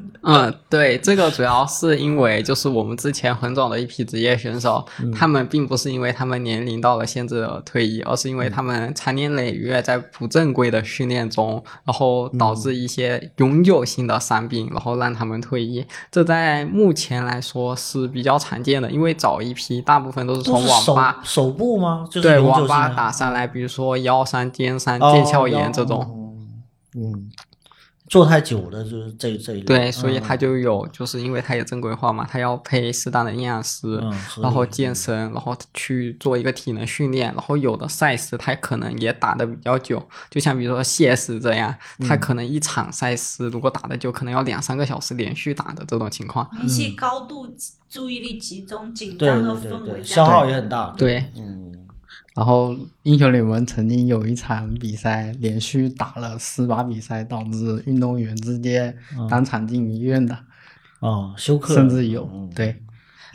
嗯，对，这个主要是因为就是我们之前很早的一批职业选手，他们并不是因为他们年龄到了限制而退役，而是因为他们长年累月在不正规的训练中，然后导致一些永久性的伤病，然后让他们退役。这在目前来说是比较常见的，因为早一批大部分都是从网吧。手部吗？就是网吧打上来，比如说腰伤、肩伤、哦腱鞘炎这种，嗯，做太久了就是这这一类。对，所以嗯他就有，就是因为他也正规化嘛，他要配适当的营养师，嗯然后健身，然后去做一个体能训练，然后有的赛事他可能也打的比较久，就像比如说 CS 这样，嗯。他可能一场赛事如果打的久，可能要两三个小时连续打的这种情况。一些高度注意力集中、紧张的氛围，消耗也很大。对，嗯，然后英雄联盟曾经有一场比赛，连续打了四把比赛，导致运动员直接当场进医院的，哦，休克甚至有嗯对。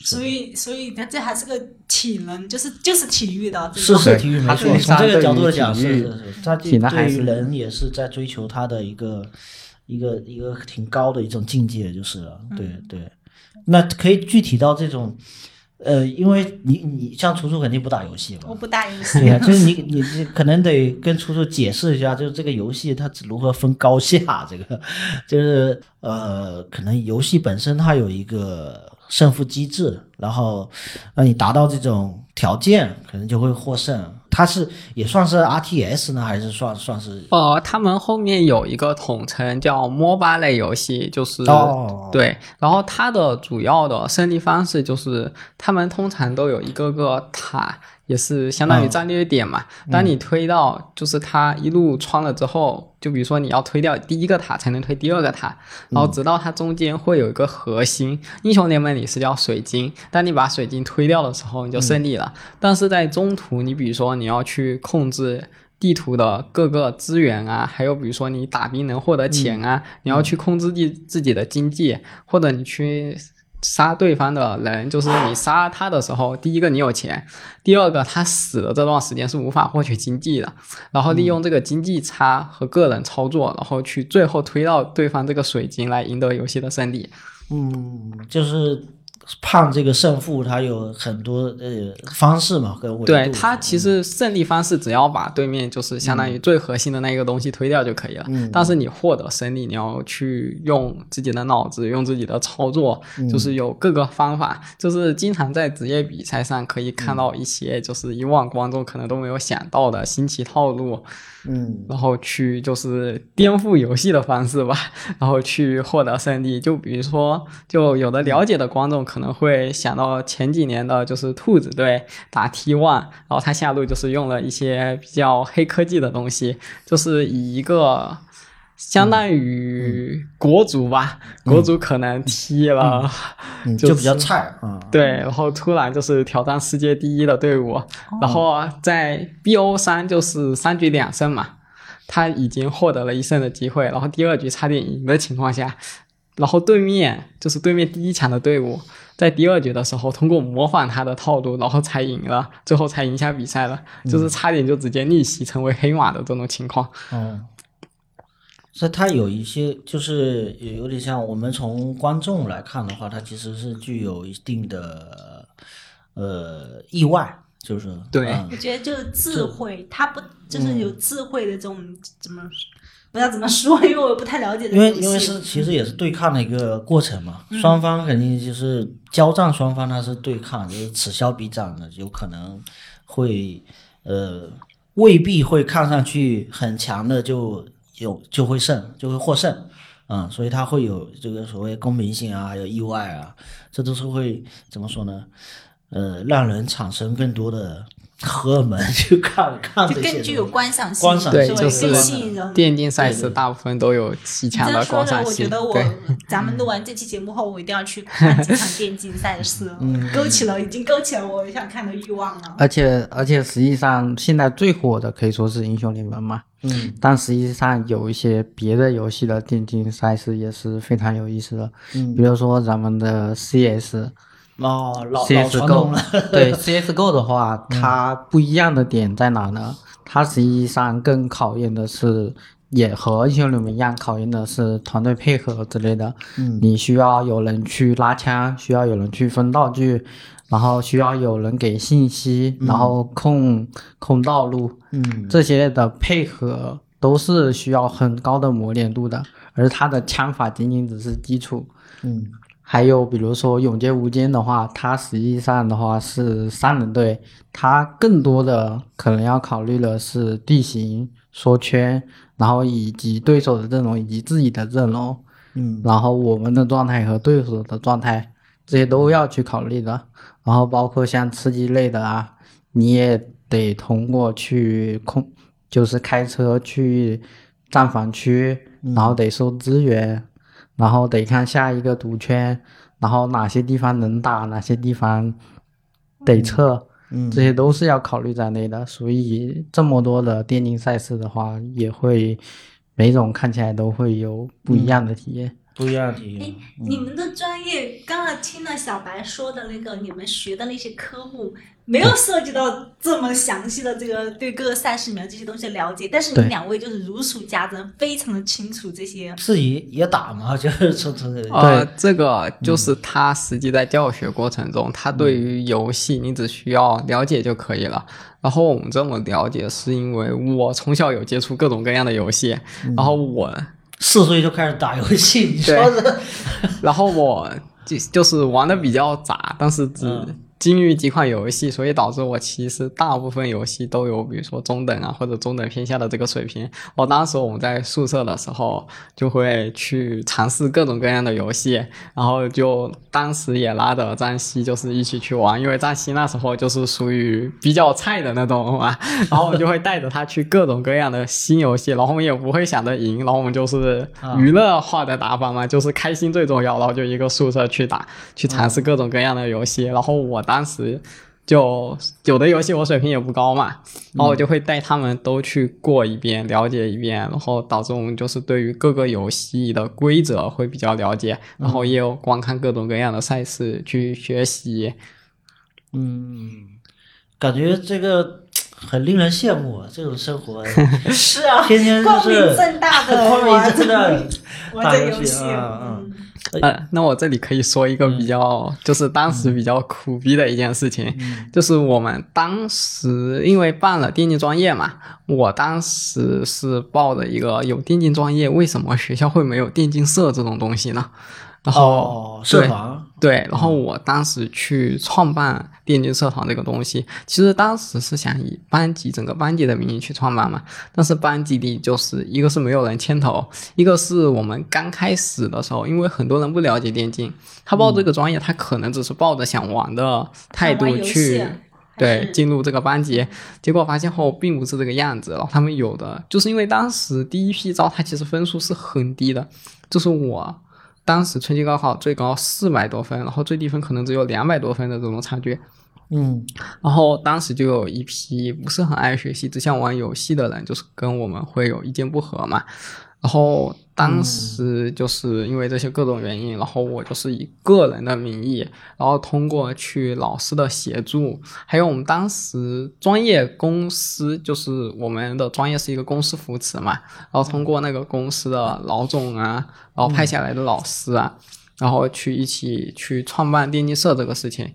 所以所以他这还是个体能，就是就是体育的是是体育没错，从这个角度来讲是是是，他体能对于人也是在追求他的一个一个一个挺高的一种境界，就是了。对对，那可以具体到这种，呃，因为你你像楚楚肯定不打游戏嘛我，不打游戏对。呀、就是你你你可能得跟楚楚解释一下，就是这个游戏它如何分高下，这个就是呃，可能游戏本身它有一个胜负机制，然后让你达到这种条件，可能就会获胜。它是也算是 RTS 呢，还是算算是？呃，他们后面有一个统称叫 MOBA 类游戏，就是、哦。对，然后它的主要的胜利方式就是，他们通常都有一个个塔，也是相当于嗯战略点嘛。当你推到就是它一路穿了之后，就比如说你要推掉第一个塔才能推第二个塔，然后直到它中间会有一个核心。英雄联盟里是叫水晶，当你把水晶推掉的时候，你就胜利了。但是在中途，你比如说你要去控制。地图的各个资源啊，还有比如说你打兵能获得钱啊，你要去控制自自己的经济，或者你去杀对方的人，就是你杀他的时候，第一个你有钱，第二个他死的这段时间是无法获取经济的，然后利用这个经济差和个人操作，然后去最后推到对方这个水晶来赢得游戏的胜利。嗯，就是判这个胜负，它有很多呃方式嘛，跟维度。对他其实胜利方式只要把对面就是相当于最核心的那个东西推掉就可以了。嗯但是你获得胜利，你要去用自己的脑子，用自己的操作，就是有各个方法。就是经常在职业比赛上可以看到一些就是以往观众可能都没有想到的新奇套路，嗯然后去就是颠覆游戏的方式吧，然后去获得胜利。就比如说，就有的了解的观众可能会想到前几年的就是兔子队打 T one，然后他下路就是用了一些比较黑科技的东西，就是以一个。相当于国足吧，国足可能踢了，嗯，就就比较菜啊。对，然后突然就是挑战世界第一的队伍，然后在 BO 三就是三局两胜嘛，他已经获得了一胜的机会，然后第二局差点赢的情况下，然后对面就是对面第一强的队伍，在第二局的时候通过模仿他的套路，然后才赢了，最后才赢下比赛了，就是差点就直接逆袭成为黑马的这种情况。哦，所以它有一些就是也有点像我们从观众来看的话，它其实是具有一定的呃意外，就是对嗯我觉得就是智慧，他不就是有智慧的这种怎么不知道怎么说，因为我不太了解因为。因为是其实也是对抗的一个过程嘛，双方肯定就是交战双方它是对抗，就是此消彼长的，有可能会呃未必会看上去很强的就有就会胜就会获胜，嗯，所以它会有这个所谓公平性啊，还有意外啊，这都是会怎么说呢？呃，让人产生更多的荷尔蒙去看看就这些更具有观赏性，观赏对就是更吸引人。电竞赛事大部分都有极强的观赏性。我觉得我对，咱们录完这期节目后，我一定要去看几场电竞赛事，勾起了已经勾起了我想看的欲望了。而且而且实际上现在最火的可以说是英雄联盟嘛，嗯。但实际上有一些别的游戏的电竞赛事也是非常有意思的，嗯。比如说咱们的 CS。哦，老老传 CSGO 统了，对 CSGO 的话，它不一样的点在哪呢？它实际上更考验的是，也和英雄联盟一样，考验的是团队配合之类的。嗯你需要有人去拉枪，需要有人去分道具，然后需要有人给信息，然后控控道路，嗯这些的配合都是需要很高的磨练度的。而它的枪法仅仅只是基础，嗯还有比如说《永劫无间》的话，它实际上的话是三人队，它更多的可能要考虑的是地形、缩圈，然后以及对手的阵容以及自己的阵容，嗯然后我们的状态和对手的状态，这些都要去考虑的。然后包括像吃鸡类的啊，你也得通过去控，就是开车去战防区，然后得收资源，然后得看下一个毒圈，然后哪些地方能打，哪些地方得撤。嗯这些都是要考虑在内的，所以这么多的电竞赛事的话，也会每种看起来都会有不一样的体验。不一样的哎验。，你们的专业刚才听了小白说的那个，你们学的那些科目，没有涉及到这么详细的这个对各个赛事里面这些东西的了解，但是你们两位就是如数家珍，非常的清楚这些。自己也打嘛，就是从从这里呃，这个就是他实际在教学过程中，他对于游戏你只需要了解就可以了。然后我们这么了解，是因为我从小有接触各种各样的游戏，然后我四岁就开始打游戏，你说对。这然后我就就是玩的比较杂，但是只嗯精于几款游戏，所以导致我其实大部分游戏都有，比如说中等啊或者中等偏下的这个水平。我当时我们在宿舍的时候，就会去尝试各种各样的游戏，然后就当时也拉着张希就是一起去玩，因为张希那时候就是属于比较菜的那种嘛，然后我就会带着他去各种各样的新游戏，然后我们也不会想着赢，然后我们就是啊。娱乐化的打法嘛，就是开心最重要，然后就一个宿舍去打，去尝试各种各样的游戏，然后我当时。就有的游戏我水平也不高嘛，然后我就会带他们都去过一遍，了解一遍，然后导致我们就是对于各个游戏的规则会比较了解，然后也有观看各种各样的赛事去学习。嗯，感觉这个很令人羡慕啊，这种生活，是啊，天天就光明是正大的光明正大的玩打游戏这游戏，啊嗯，呃，那我这里可以说一个比较，就是当时比较苦逼的一件事情，就是我们当时因为办了电竞专业嘛，我当时是报的一个有电竞专业，为什么学校会没有电竞社这种东西呢？然后、哦，社对团，对，然后我当时去创办电竞社团这个东西，其实当时是想以班级整个班级的名义去创办嘛，但是班级里就是一个是没有人牵头，一个是我们刚开始的时候，因为很多人不了解电竞，他报这个专业，他可能只是抱着想玩的态度去。对，进入这个班级，结果发现后并不是这个样子。然后他们有的就是因为当时第一批招，他其实分数是很低的，就是我当时春季高考最高四百多分，然后最低分可能只有两百多分的这种差距。嗯然后当时就有一批不是很爱学习，只想玩游戏的人，就是跟我们会有意见不合嘛。然后当时就是因为这些各种原因，然后我就是以个人的名义，然后通过去老师的协助，还有我们当时专业公司，就是我们的专业是一个公司扶持嘛，然后通过那个公司的老总啊，然后派下来的老师啊，然后去一起去创办电竞社这个事情。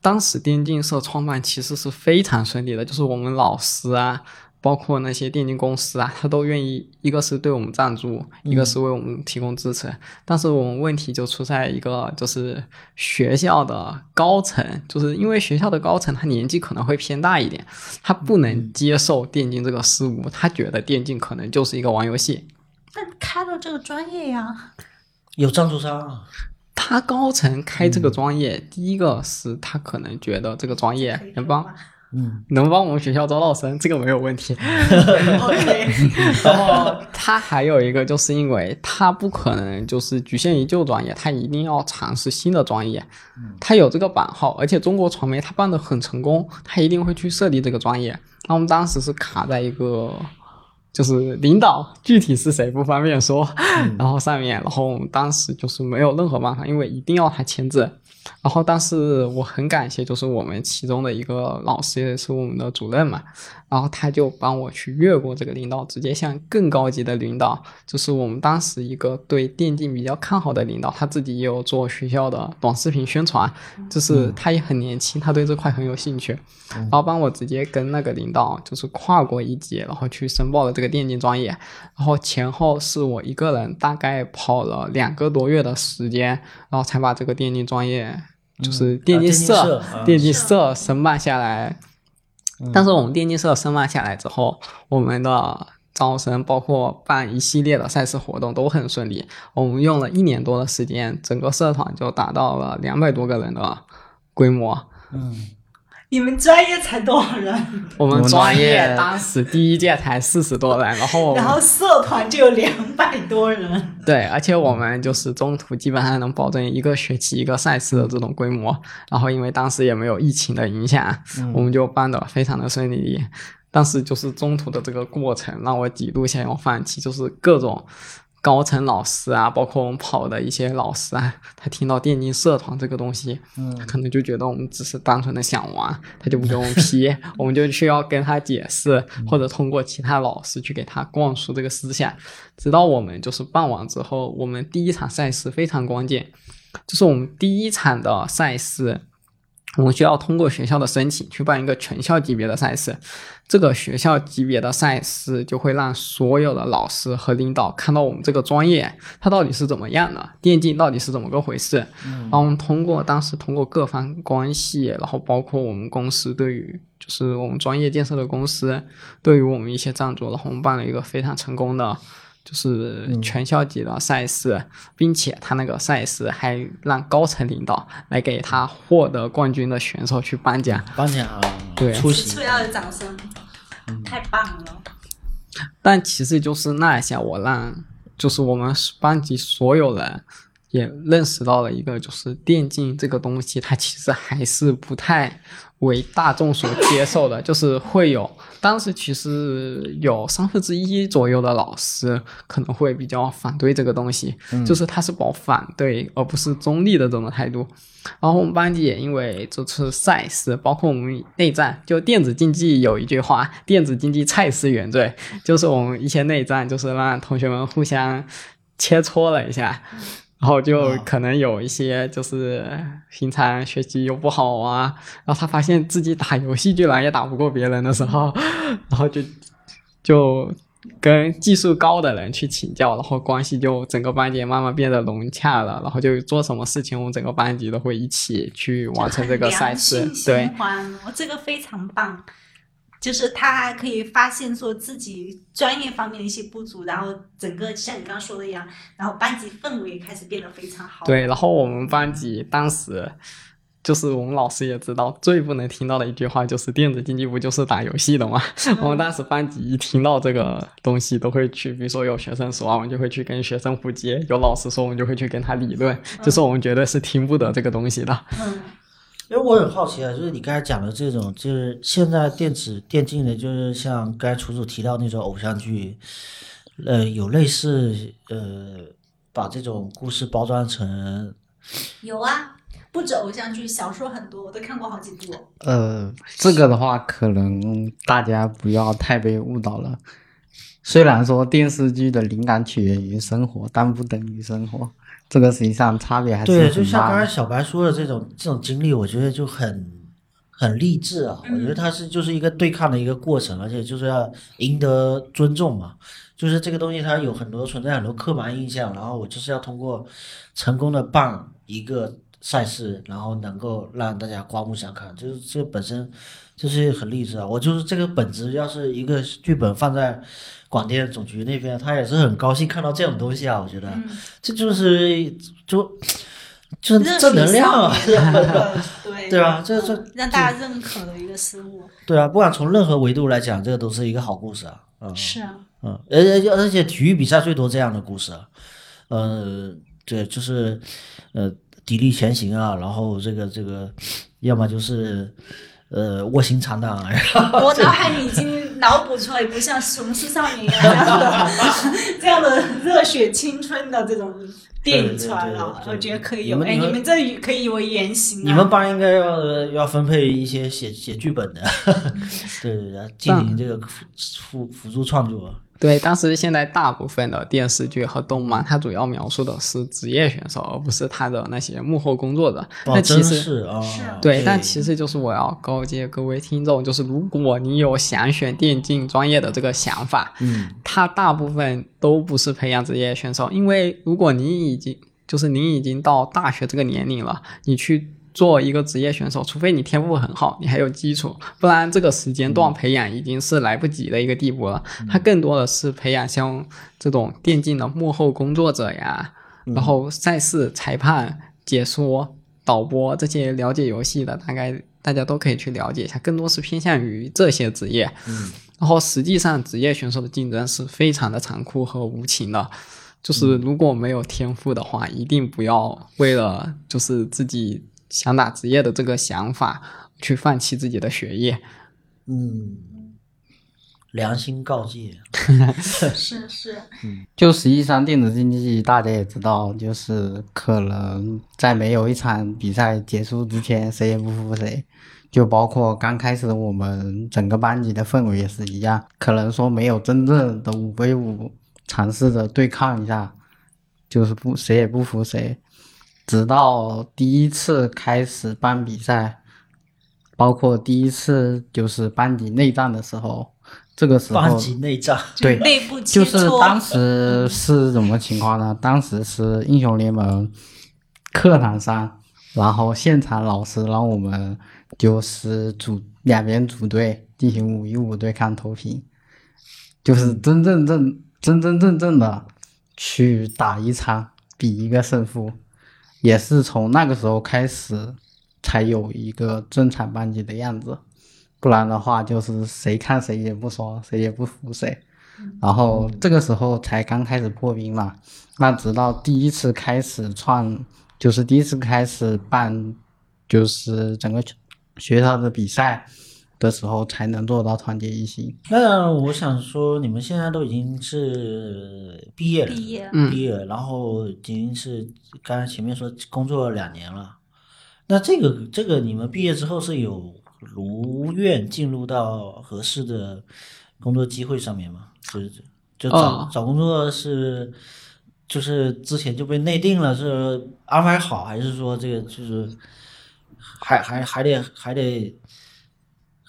当时电竞社创办其实是非常顺利的，就是我们老师啊，包括那些电竞公司啊，他都愿意，一个是对我们赞助，一个是为我们提供支持。但是我们问题就出在一个，就是学校的高层，就是因为学校的高层他年纪可能会偏大一点，他不能接受电竞这个事物，他觉得电竞可能就是一个玩游戏。那开了这个专业呀，有赞助商啊，他高层开这个专业，第一个是他可能觉得这个专业能帮嗯，能帮我们学校招到生，这个没有问题。OK，然后他还有一个，就是因为他不可能就是局限于旧专业，他一定要尝试新的专业。他有这个版号，而且中国传媒他办的很成功，他一定会去设立这个专业。那我们当时是卡在一个。就是领导具体是谁不方便说，然后上面，然后我们当时就是没有任何办法，因为一定要他签字。然后，但是我很感谢，就是我们其中的一个老师，也是我们的主任嘛，然后他就帮我去越过这个领导，直接向更高级的领导，就是我们当时一个对电竞比较看好的领导，他自己也有做学校的短视频宣传，就是他也很年轻，他对这块很有兴趣，然后帮我直接跟那个领导就是跨过一级，然后去申报了这个电竞专业，然后前后是我一个人大概跑了两个多月的时间，然后才把这个电竞专业。就是电竞社、啊电竞社啊电竞社申办下来，但是我们电竞社申办下来之后，我们的招生包括办一系列的赛事活动都很顺利。我们用了一年多的时间，整个社团就达到了两百多个人的规模。嗯，你们专业才多少人？我们专业当时第一届才四十多人，然后然后社团就有两百多人。对，而且我们就是中途基本上能保证一个学期一个赛事的这种规模。然后因为当时也没有疫情的影响，我们就办的非常的顺利。但是就是中途的这个过程让我几度想要放弃，就是各种高层老师啊，包括我们跑的一些老师啊，他听到电竞社团这个东西，他可能就觉得我们只是单纯的想玩，他就不给我们批，我们就需要跟他解释，或者通过其他老师去给他灌输这个思想。直到我们就是办完之后，我们第一场赛事非常关键，就是我们第一场的赛事，我们需要通过学校的申请去办一个全校级别的赛事。这个学校级别的赛事就会让所有的老师和领导看到我们这个专业它到底是怎么样的，电竞到底是怎么个回事。然后我们通过当时通过各方关系，然后包括我们公司对于就是我们专业建设的公司对于我们一些赞助，然后我们办了一个非常成功的。就是全校级的赛事，并且他那个赛事还让高层领导来给他获得冠军的选手去颁奖。颁奖啊，对。出席。此处，要有掌声，太棒了！但其实就是那一下，我让就是我们班级所有人也认识到了一个，就是电竞这个东西，它其实还是不太为大众所接受的，就是会有当时其实有三分之一左右的老师可能会比较反对这个东西，就是他是保反对而不是中立的这种态度。然后我们班级也因为这次赛事，包括我们内战，就电子竞技有一句话：“电子竞技菜是原罪”，就是我们一些内战，就是让同学们互相切磋了一下，然后就可能有一些就是平常学习又不好啊，然后他发现自己打游戏居然也打不过别人的时候，然后就就。跟技术高的人去请教，然后关系就整个班级慢慢变得融洽了，然后就做什么事情，我们整个班级都会一起去完成这个赛事。对这个非常棒。就是他还可以发现说自己专业方面的一些不足，然后整个像你刚刚说的一样，然后班级氛围开始变得非常好。对，然后我们班级当时就是我们老师也知道，最不能听到的一句话就是电子竞技不就是打游戏的吗？我们当时班级一听到这个东西，都会去，比如说有学生说啊，我们就会去跟学生互接；有老师说，我们就会去跟他理论，就是我们绝对是听不得这个东西的。嗯，因为我很好奇啊，就是你刚才讲的这种，就是现在电子电竞的，就是像刚才楚楚提到那种偶像剧，呃，有类似呃，把这种故事包装成有啊，不止偶像剧，小说很多，我都看过好几部。呃，这个的话，可能大家不要太被误导了。虽然说电视剧的灵感起源于生活，但不等于生活。这个实际上差别还是对，就像。刚才小白说的这种这种经历，我觉得就很很励志啊。我觉得它是就是一个对抗的一个过程，而且就是要赢得尊重嘛。就是这个东西它有很多存在很多刻板印象，然后我就是要通过成功的办一个赛事，然后能够让大家刮目相看，就是这本身就是很励志啊。我就是这个本子，要是一个剧本放在广电总局那边，他也是很高兴看到这种东西啊。我觉得。这就是就就是正能量啊，对对吧？这这让大家认可的一个事物。对啊，不管从任何维度来讲，这个都是一个好故事啊。嗯是啊，嗯，而且而且体育比赛最多这样的故事啊，呃，对，就是呃砥砺前行啊，然后这个这个，要么就是呃卧薪尝胆啊，我脑海里已经脑补出来一部像《雄狮少年》一样的 这样的热血青春的这种电影出来了。对对对对我觉得可以有，哎，你们这可以为原型啊。你们班应该要要分配一些写写剧本的，对对对，进行这个辅辅辅助创作。对，但是现在大部分的电视剧和动漫，它主要描述的是职业选手，而不是他的那些幕后工作者。那其实是啊，是对，但其实就是我要告诫各位听众，就是如果你有想选电竞专业的这个想法，嗯，它大部分都不是培养职业选手，因为如果你已经就是你已经到大学这个年龄了，你去做一个职业选手，除非你天赋很好，你还有基础，不然这个时间段培养已经是来不及的一个地步了。它更多的是培养像这种电竞的幕后工作者呀，然后赛事裁判、解说、导播这些了解游戏的，大概大家都可以去了解一下，更多是偏向于这些职业。嗯，然后实际上职业选手的竞争是非常的残酷和无情的。就是如果没有天赋的话，一定不要为了就是自己想打职业的这个想法去放弃自己的学业。嗯，良心告诫，是是，就实际上电子竞技大家也知道，就是可能在没有一场比赛结束之前，谁也不服谁。就包括刚开始我们整个班级的氛围也是一样，可能说没有真正的五 v 五尝试着对抗一下，就是不谁也不服谁。直到第一次开始办比赛，包括第一次就是班级内战的时候，这个时候班级内战，对内部就是。当时是什么情况呢？当时是英雄联盟课堂上，然后现场老师让我们就是组两边组队进行五 v 五对抗投屏，就是真正正真真正正的去打一场，比一个胜负，也是从那个时候开始才有一个正常班级的样子，不然的话就是谁看谁也不说，谁也不服谁。然后这个时候才刚开始破冰嘛，那直到第一次开始创，就是第一次开始办，就是整个学校的比赛的时候，才能做到团结一心。那我想说，你们现在都已经是毕业了，毕业嗯毕业，然后已经是刚才前面说工作了两年了。那这个这个，你们毕业之后是有如愿进入到合适的工作机会上面吗？就是就找、哦找工作是就是之前就被内定了，是安排好，还是说这个就是还还还得还得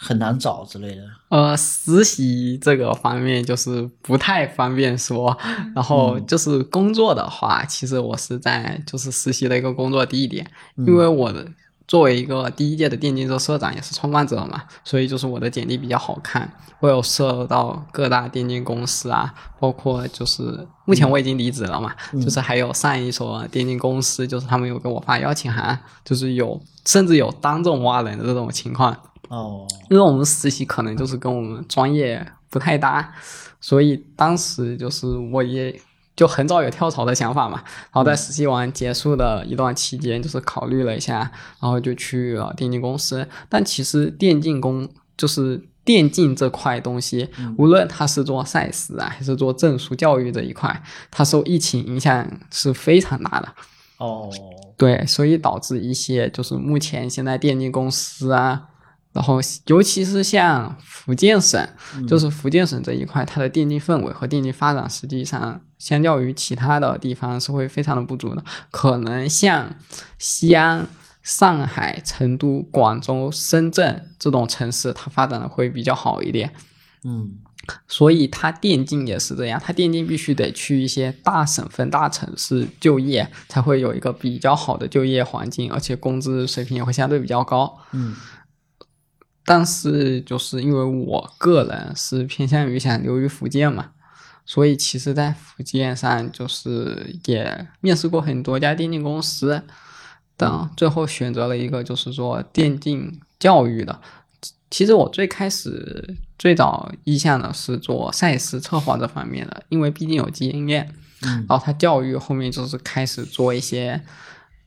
很难找之类的？呃，实习这个方面就是不太方便说，然后就是工作的话，其实我是在就是实习的一个工作地点，因为我的作为一个第一届的电竞社社长也是创办者嘛，所以就是我的简历比较好看，我有涉到各大电竞公司啊，包括就是目前我已经离职了嘛，就是还有上一所电竞公司，就是他们有给我发邀请函，就是有甚至有当众挖人的这种情况。哦，因为我们实习可能就是跟我们专业不太搭，所以当时就是我也就很早有跳槽的想法嘛。然后在实习完结束的一段期间，就是考虑了一下，然后就去了电竞公司。但其实电竞公就是电竞这块东西，无论它是做赛事啊，还是做证书教育这一块，它受疫情影响是非常大的。哦，对，所以导致一些就是目前现在电竞公司啊，然后尤其是像福建省，就是福建省这一块，它的电竞氛围和电竞发展，实际上相较于其他的地方是会非常的不足的。可能像西安、上海、成都、广州、深圳这种城市，它发展的会比较好一点。嗯，所以它电竞也是这样，它电竞必须得去一些大省份、大城市就业，才会有一个比较好的就业环境，而且工资水平也会相对比较高。嗯，但是就是因为我个人是偏向于想留于福建嘛，所以其实在福建上就是也面试过很多家电竞公司，等最后选择了一个就是说电竞教育的。其实我最开始最早意向的是做赛事策划这方面的，因为毕竟有经验。嗯然后他教育后面就是开始做一些，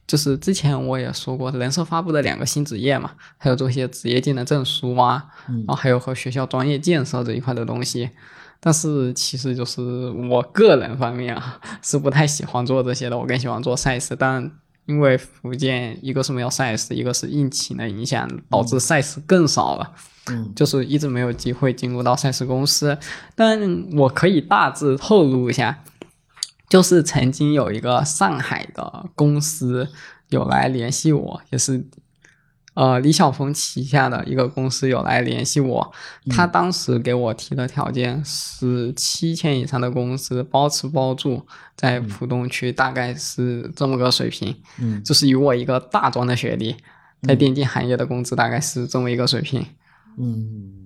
就是之前我也说过，人社发布的两个新职业嘛，还有做一些职业技能证书啊，嗯然后还有和学校专业建设这一块的东西。但是其实就是我个人方面啊，是不太喜欢做这些的，我更喜欢做赛事。但因为福建一个是没有赛事，一个是疫情的影响，导致赛事更少了。嗯就是一直没有机会进入到赛事公司，但我可以大致透露一下，就是曾经有一个上海的公司有来联系我，也是呃李晓峰旗下的一个公司有来联系我，他当时给我提的条件是七千以上的公司包吃包住，在浦东区大概是这么个水平，嗯。就是以我一个大专的学历，在电竞行业的工资大概是这么一个水平。嗯，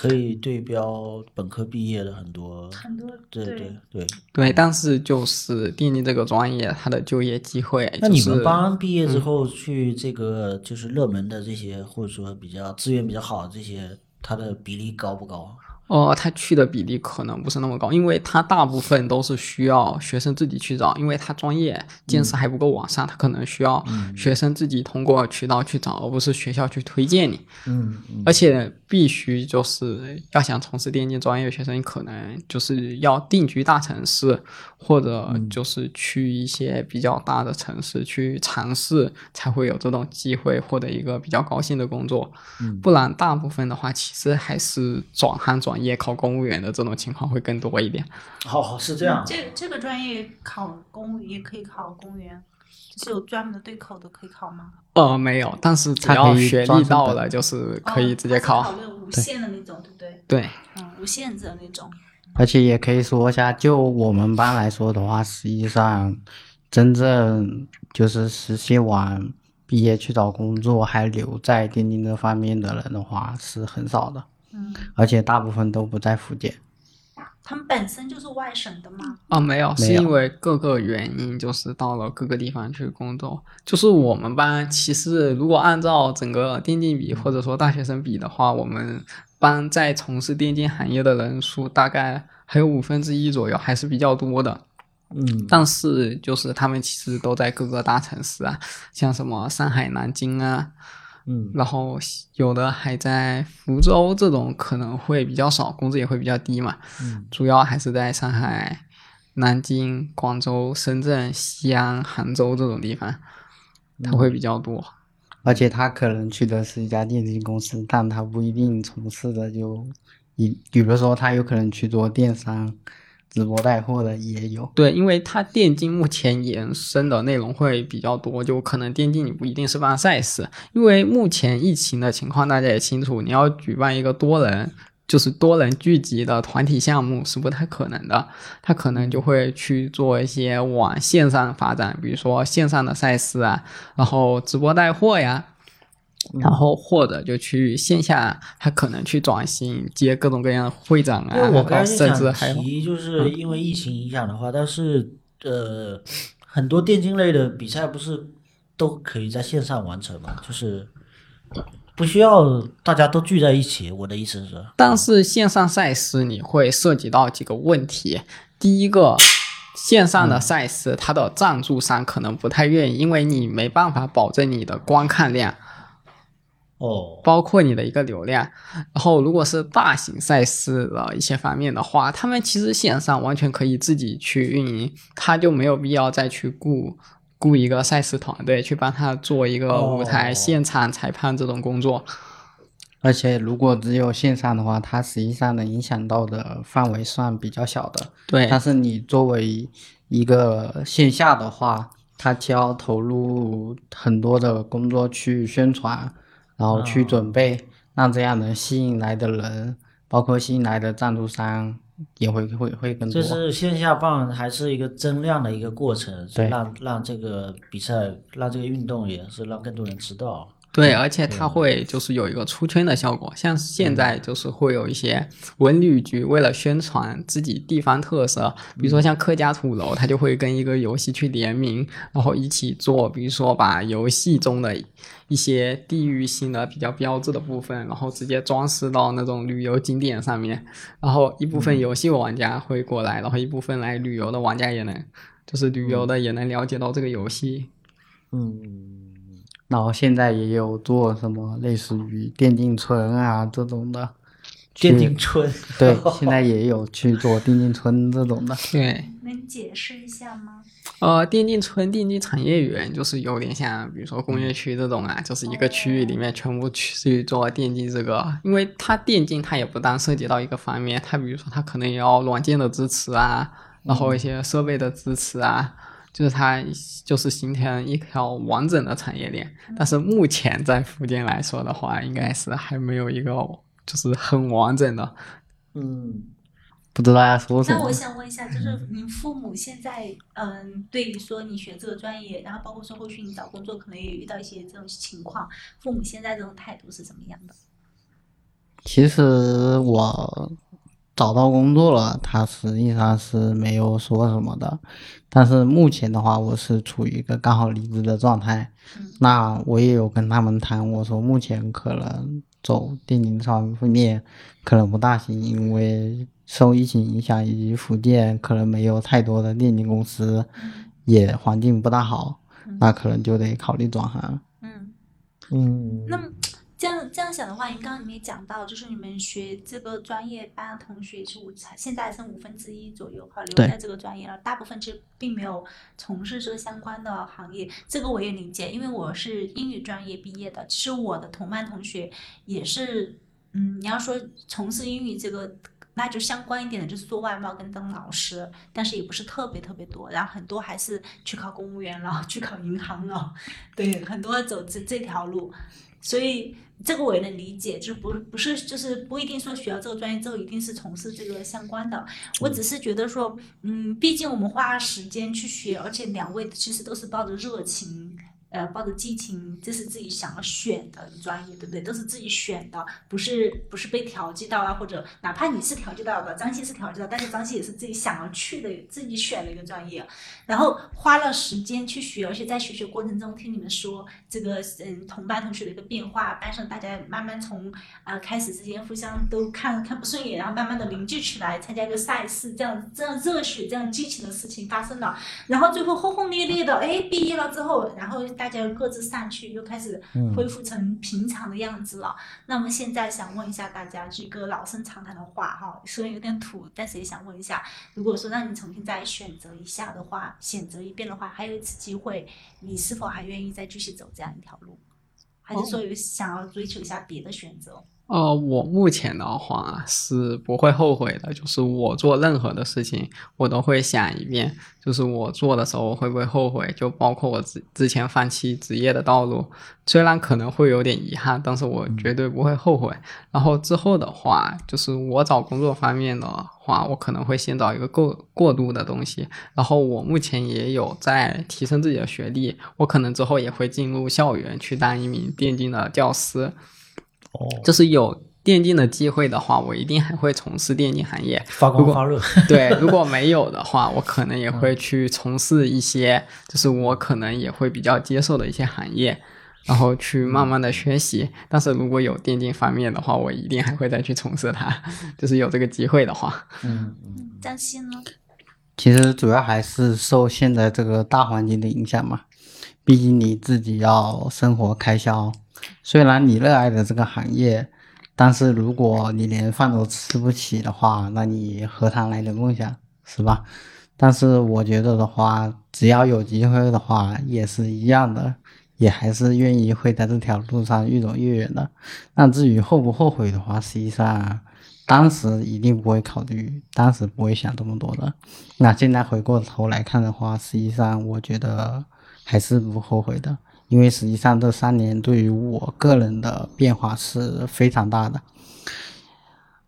可以对标本科毕业的很多，很多对对对。对，但是就是电力这个专业，它的就业机会、就是，那你们班毕业之后去这个就是热门的这些，或者说比较资源比较好的这些，它的比例高不高？哦，他去的比例可能不是那么高，因为他大部分都是需要学生自己去找，因为他专业见识还不够完善，他可能需要学生自己通过渠道去找，而不是学校去推荐你。嗯嗯而且必须就是要想从事电竞专业学生，可能就是要定居大城市，或者就是去一些比较大的城市去尝试，才会有这种机会获得一个比较高薪的工作。不然大部分的话，其实还是转行转业考公务员的这种情况会更多一点。哦，是这样。这这个专业考公务也可以考公务员，就是有专门的对口的可以考吗？呃，没有，但是只他可以要学历到了，就是可以直接考。哦它是考虑无限的那种，对不对？对，嗯，无限制的那种。而且也可以说一下，就我们班来说的话，实际上真正就是实习完毕业去找工作还留在钉钉这方面的人的话是很少的，嗯，而且大部分都不在福建。他们本身就是外省的嘛。哦，没有，没有是因为各个原因，就是到了各个地方去工作。就是我们班，其实如果按照整个电竞比或者说大学生比的话，我们班在从事电竞行业的人数大概还有五分之一左右，还是比较多的。嗯但是就是他们其实都在各个大城市啊，像什么上海、南京啊，嗯然后有的还在福州这种可能会比较少，工资也会比较低嘛。嗯主要还是在上海、南京、广州、深圳、西安、杭州这种地方，他会比较多。而且他可能去的是一家电信公司，但他不一定从事的就一，比如说他有可能去做电商、直播带货的也有。对，因为它电竞目前延伸的内容会比较多，就可能电竞你不一定是办赛事，因为目前疫情的情况大家也清楚，你要举办一个多人。就是多人聚集的团体项目是不太可能的，他可能就会去做一些往线上发展，比如说线上的赛事啊，然后直播带货呀，然后或者就去线下，他可能去转型接各种各样的会展啊，因为我刚才甚至还有提，就是因为疫情影响的话，但是呃，很多电竞类的比赛不是都可以在线上完成嘛？就是不需要大家都聚在一起。我的意思是，但是线上赛事你会涉及到几个问题，第一个。线上的赛事，它的赞助商可能不太愿意，因为你没办法保证你的观看量，哦，包括你的一个流量。然后，如果是大型赛事的一些方面的话，他们其实线上完全可以自己去运营，他就没有必要再去雇雇一个赛事团队去帮他做一个舞台、哦现场裁判这种工作。而且如果只有线上的话，它实际上能影响到的范围算比较小的。对，但是你作为一个线下的话，它就要投入很多的工作去宣传，然后去准备，让这样能吸引来的人，包括吸引来的赞助商也会会会更多。就是线下办还是一个增量的一个过程，对让让这个比赛，让这个运动也是让更多人知道。对，而且它会就是有一个出圈的效果，像现在就是会有一些文旅局为了宣传自己地方特色，比如说像客家土楼，它就会跟一个游戏去联名，然后一起做，比如说把游戏中的一些地域性的比较标志的部分，然后直接装饰到那种旅游景点上面，然后一部分游戏玩家会过来，然后一部分来旅游的玩家也能，就是旅游的也能了解到这个游戏。嗯，然后现在也有做什么类似于电竞村啊这种的，电竞村，对，现在也有去做电竞村这种的。对，能解释一下吗？呃，电竞村、电竞产业园就是有点像，比如说工业区这种啊，就是一个区域里面全部去做电竞这个，因为它电竞它也不单涉及到一个方面，它比如说它可能也要软件的支持啊，然后一些设备的支持啊，就是它就是形成一条完整的产业链。但是目前在福建来说的话，应该是还没有一个就是很完整的。嗯，不知道要说什么那我。想问一下，就是您父母现在，嗯，对于说你学这个专业，然后包括说后续你找工作，可能也遇到一些这种情况，父母现在这种态度是怎么样的？其实我找到工作了，他实际上是没有说什么的。但是目前的话，我是处于一个刚好离职的状态。那我也有跟他们谈，我说目前可能走电竞方面可能不大行，因为受疫情影响，以及福建可能没有太多的电竞公司，也环境不大好，那可能就得考虑转行。嗯，嗯，那么这样这样想的话，你刚刚你们也讲到，就是你们学这个专业班的同学是五，现在剩五分之一左右哈，留在这个专业了，大部分其实并没有从事这个相关的行业，这个我也理解，因为我是英语专业毕业的，其实我的同班同学也是，嗯，你要说从事英语这个。那就相关一点的，就是做外贸跟当老师，但是也不是特别特别多，然后很多还是去考公务员了，去考银行了，对，很多走这这条路，所以这个我也能理解，就不不是就是不一定说学了这个专业之后一定是从事这个相关的，我只是觉得说，嗯，毕竟我们花了时间去学，而且两位其实都是抱着热情。呃，抱着激情，这是自己想要选的专业，对不对？都是自己选的，不是不是被调剂到啊，或者哪怕你是调剂到的，张希是调剂到，但是张希也是自己想要去的，自己选的一个专业，然后花了时间去学，而且在学习过程中听你们说这个嗯同班同学的一个变化，班上大家慢慢从啊、开始之间互相都看看不顺眼，然后慢慢的凝聚起来，参加一个赛事，这样这样热血、这样激情的事情发生了，然后最后轰轰烈烈的，哎，毕业了之后，然后大家各自散去，又开始恢复成平常的样子了。那么现在想问一下大家，这个老生常谈的话哈，虽然有点土，但是也想问一下，如果说让你重新再选择一下的话，选择一遍的话，还有一次机会，你是否还愿意再继续走这样一条路？还是说有想要追求一下别的选择？呃，我目前的话是不会后悔的，就是我做任何的事情，我都会想一遍，就是我做的时候会不会后悔，就包括我之之前放弃职业的道路，虽然可能会有点遗憾，但是我绝对不会后悔。然后之后的话，就是我找工作方面的话，我可能会先找一个过过渡的东西，然后我目前也有在提升自己的学历，我可能之后也会进入校园去当一名电竞的教师。哦，就是有电竞的机会的话，我一定还会从事电竞行业。发光发热，对，如果没有的话，我可能也会去从事一些，就是我可能也会比较接受的一些行业，然后去慢慢的学习。但是如果有电竞方面的话，我一定还会再去从事它，就是有这个机会的话。嗯，张希呢？其实主要还是受现在这个大环境的影响嘛，毕竟你自己要生活开销。虽然你热爱的这个行业，但是如果你连饭都吃不起的话，那你何谈来的梦想，是吧？但是我觉得的话，只要有机会的话，也是一样的，也还是愿意会在这条路上越走越远的。那至于后不后悔的话，实际上当时一定不会考虑，当时不会想这么多的。那现在回过头来看的话，实际上我觉得还是不后悔的，因为实际上这三年对于我个人的变化是非常大的。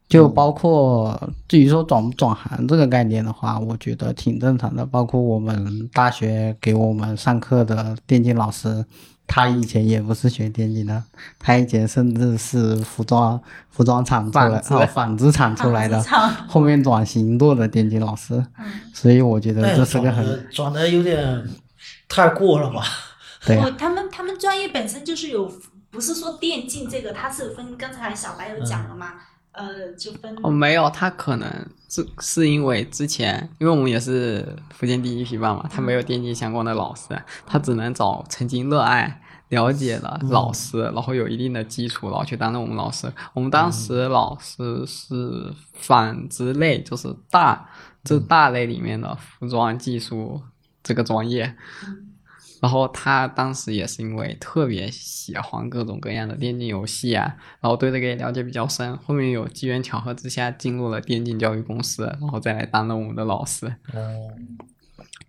就包括至于说转不转行这个概念的话，我觉得挺正常的。包括我们大学给我们上课的电竞老师，他以前也不是学电竞的，他以前甚至是服装服装厂出来，纺织哦，纺织厂出来的后面转型做的电竞老师，所以我觉得这是个很转的有点太过了吧？对啊哦，他们他们专业本身就是有，不是说电竞这个，它是分，刚才小白有讲了嘛，呃，就分哦，没有，他可能是是因为之前，因为我们也是福建第一批办嘛，他没有电竞相关的老师，他只能找曾经热爱、了解的老师，然后有一定的基础，然后去担任我们老师。我们当时老师是纺织类，就是大这大类里面的服装技术这个专业。然后他当时也是因为特别喜欢各种各样的电竞游戏啊，然后对这个也了解比较深。后面有机缘巧合之下进入了电竞教育公司，然后再来担任我们的老师。嗯，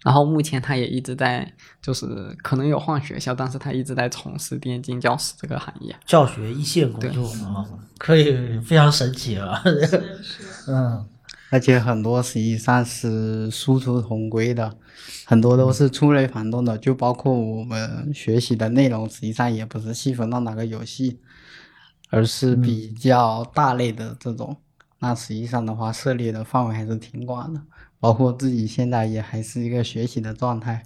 然后目前他也一直在，就是可能有换学校，但是他一直在从事电竞教师这个行业。教学一线工作啊，可以非常神奇啊。是是，嗯，而且很多实际上是殊途同归的，很多都是触类旁通的，就包括我们学习的内容，实际上也不是细分到哪个游戏，而是比较大类的这种。那实际上的话，涉猎的范围还是挺广的，包括自己现在也还是一个学习的状态。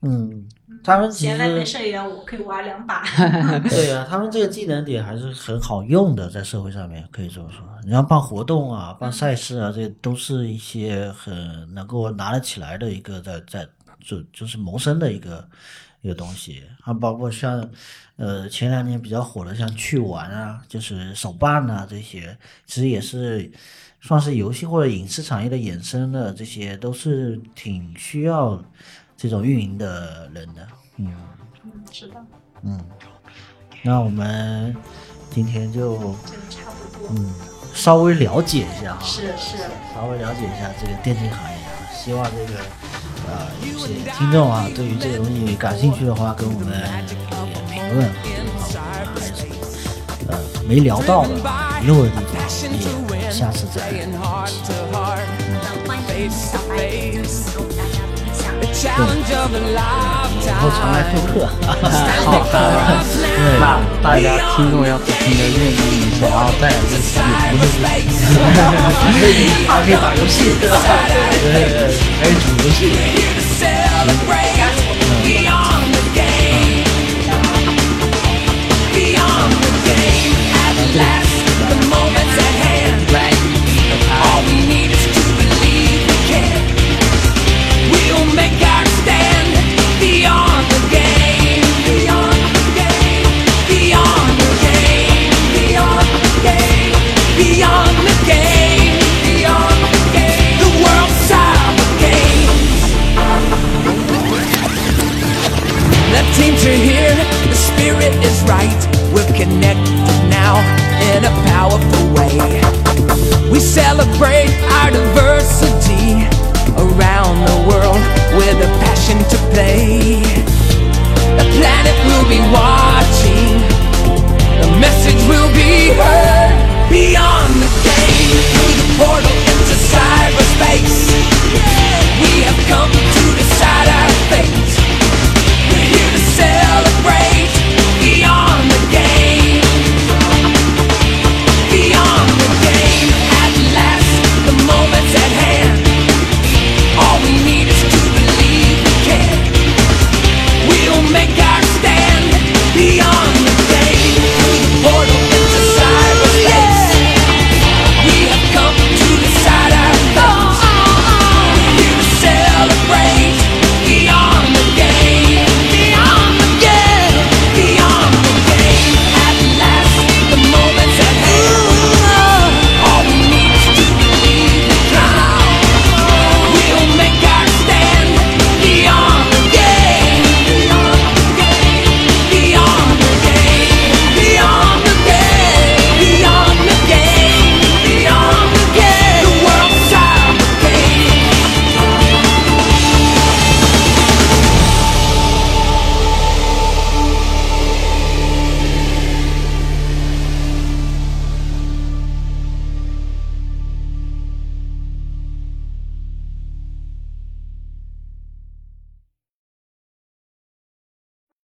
嗯，他们其闲来没事也要我可以玩两把。对呀、他们这个技能点还是很好用的，在社会上面可以这么说。你要办活动啊，办赛事啊，这都是一些很能够拿得起来的一个在在就就是谋生的一个一个东西啊，包括像呃前两年比较火的像去玩啊，就是手办啊这些，其实也是算是游戏或者影视产业的衍生的，这些都是挺需要这种运营的人的，嗯。嗯，是的，嗯，那我们今天就这个差不多。嗯稍微了解一下哈，是是，稍微了解一下这个电竞行业啊。希望这个呃有些听众啊，对于这个东西感兴趣的话，跟我们留言评论啊，我们还有什么呃没聊到的啊遗漏的地方，也下次再聊。对。以后常来复课。好，那大家听众要是听得愿意，想要再认识也不是还可以打游戏，对吧？对对对，可以组游戏。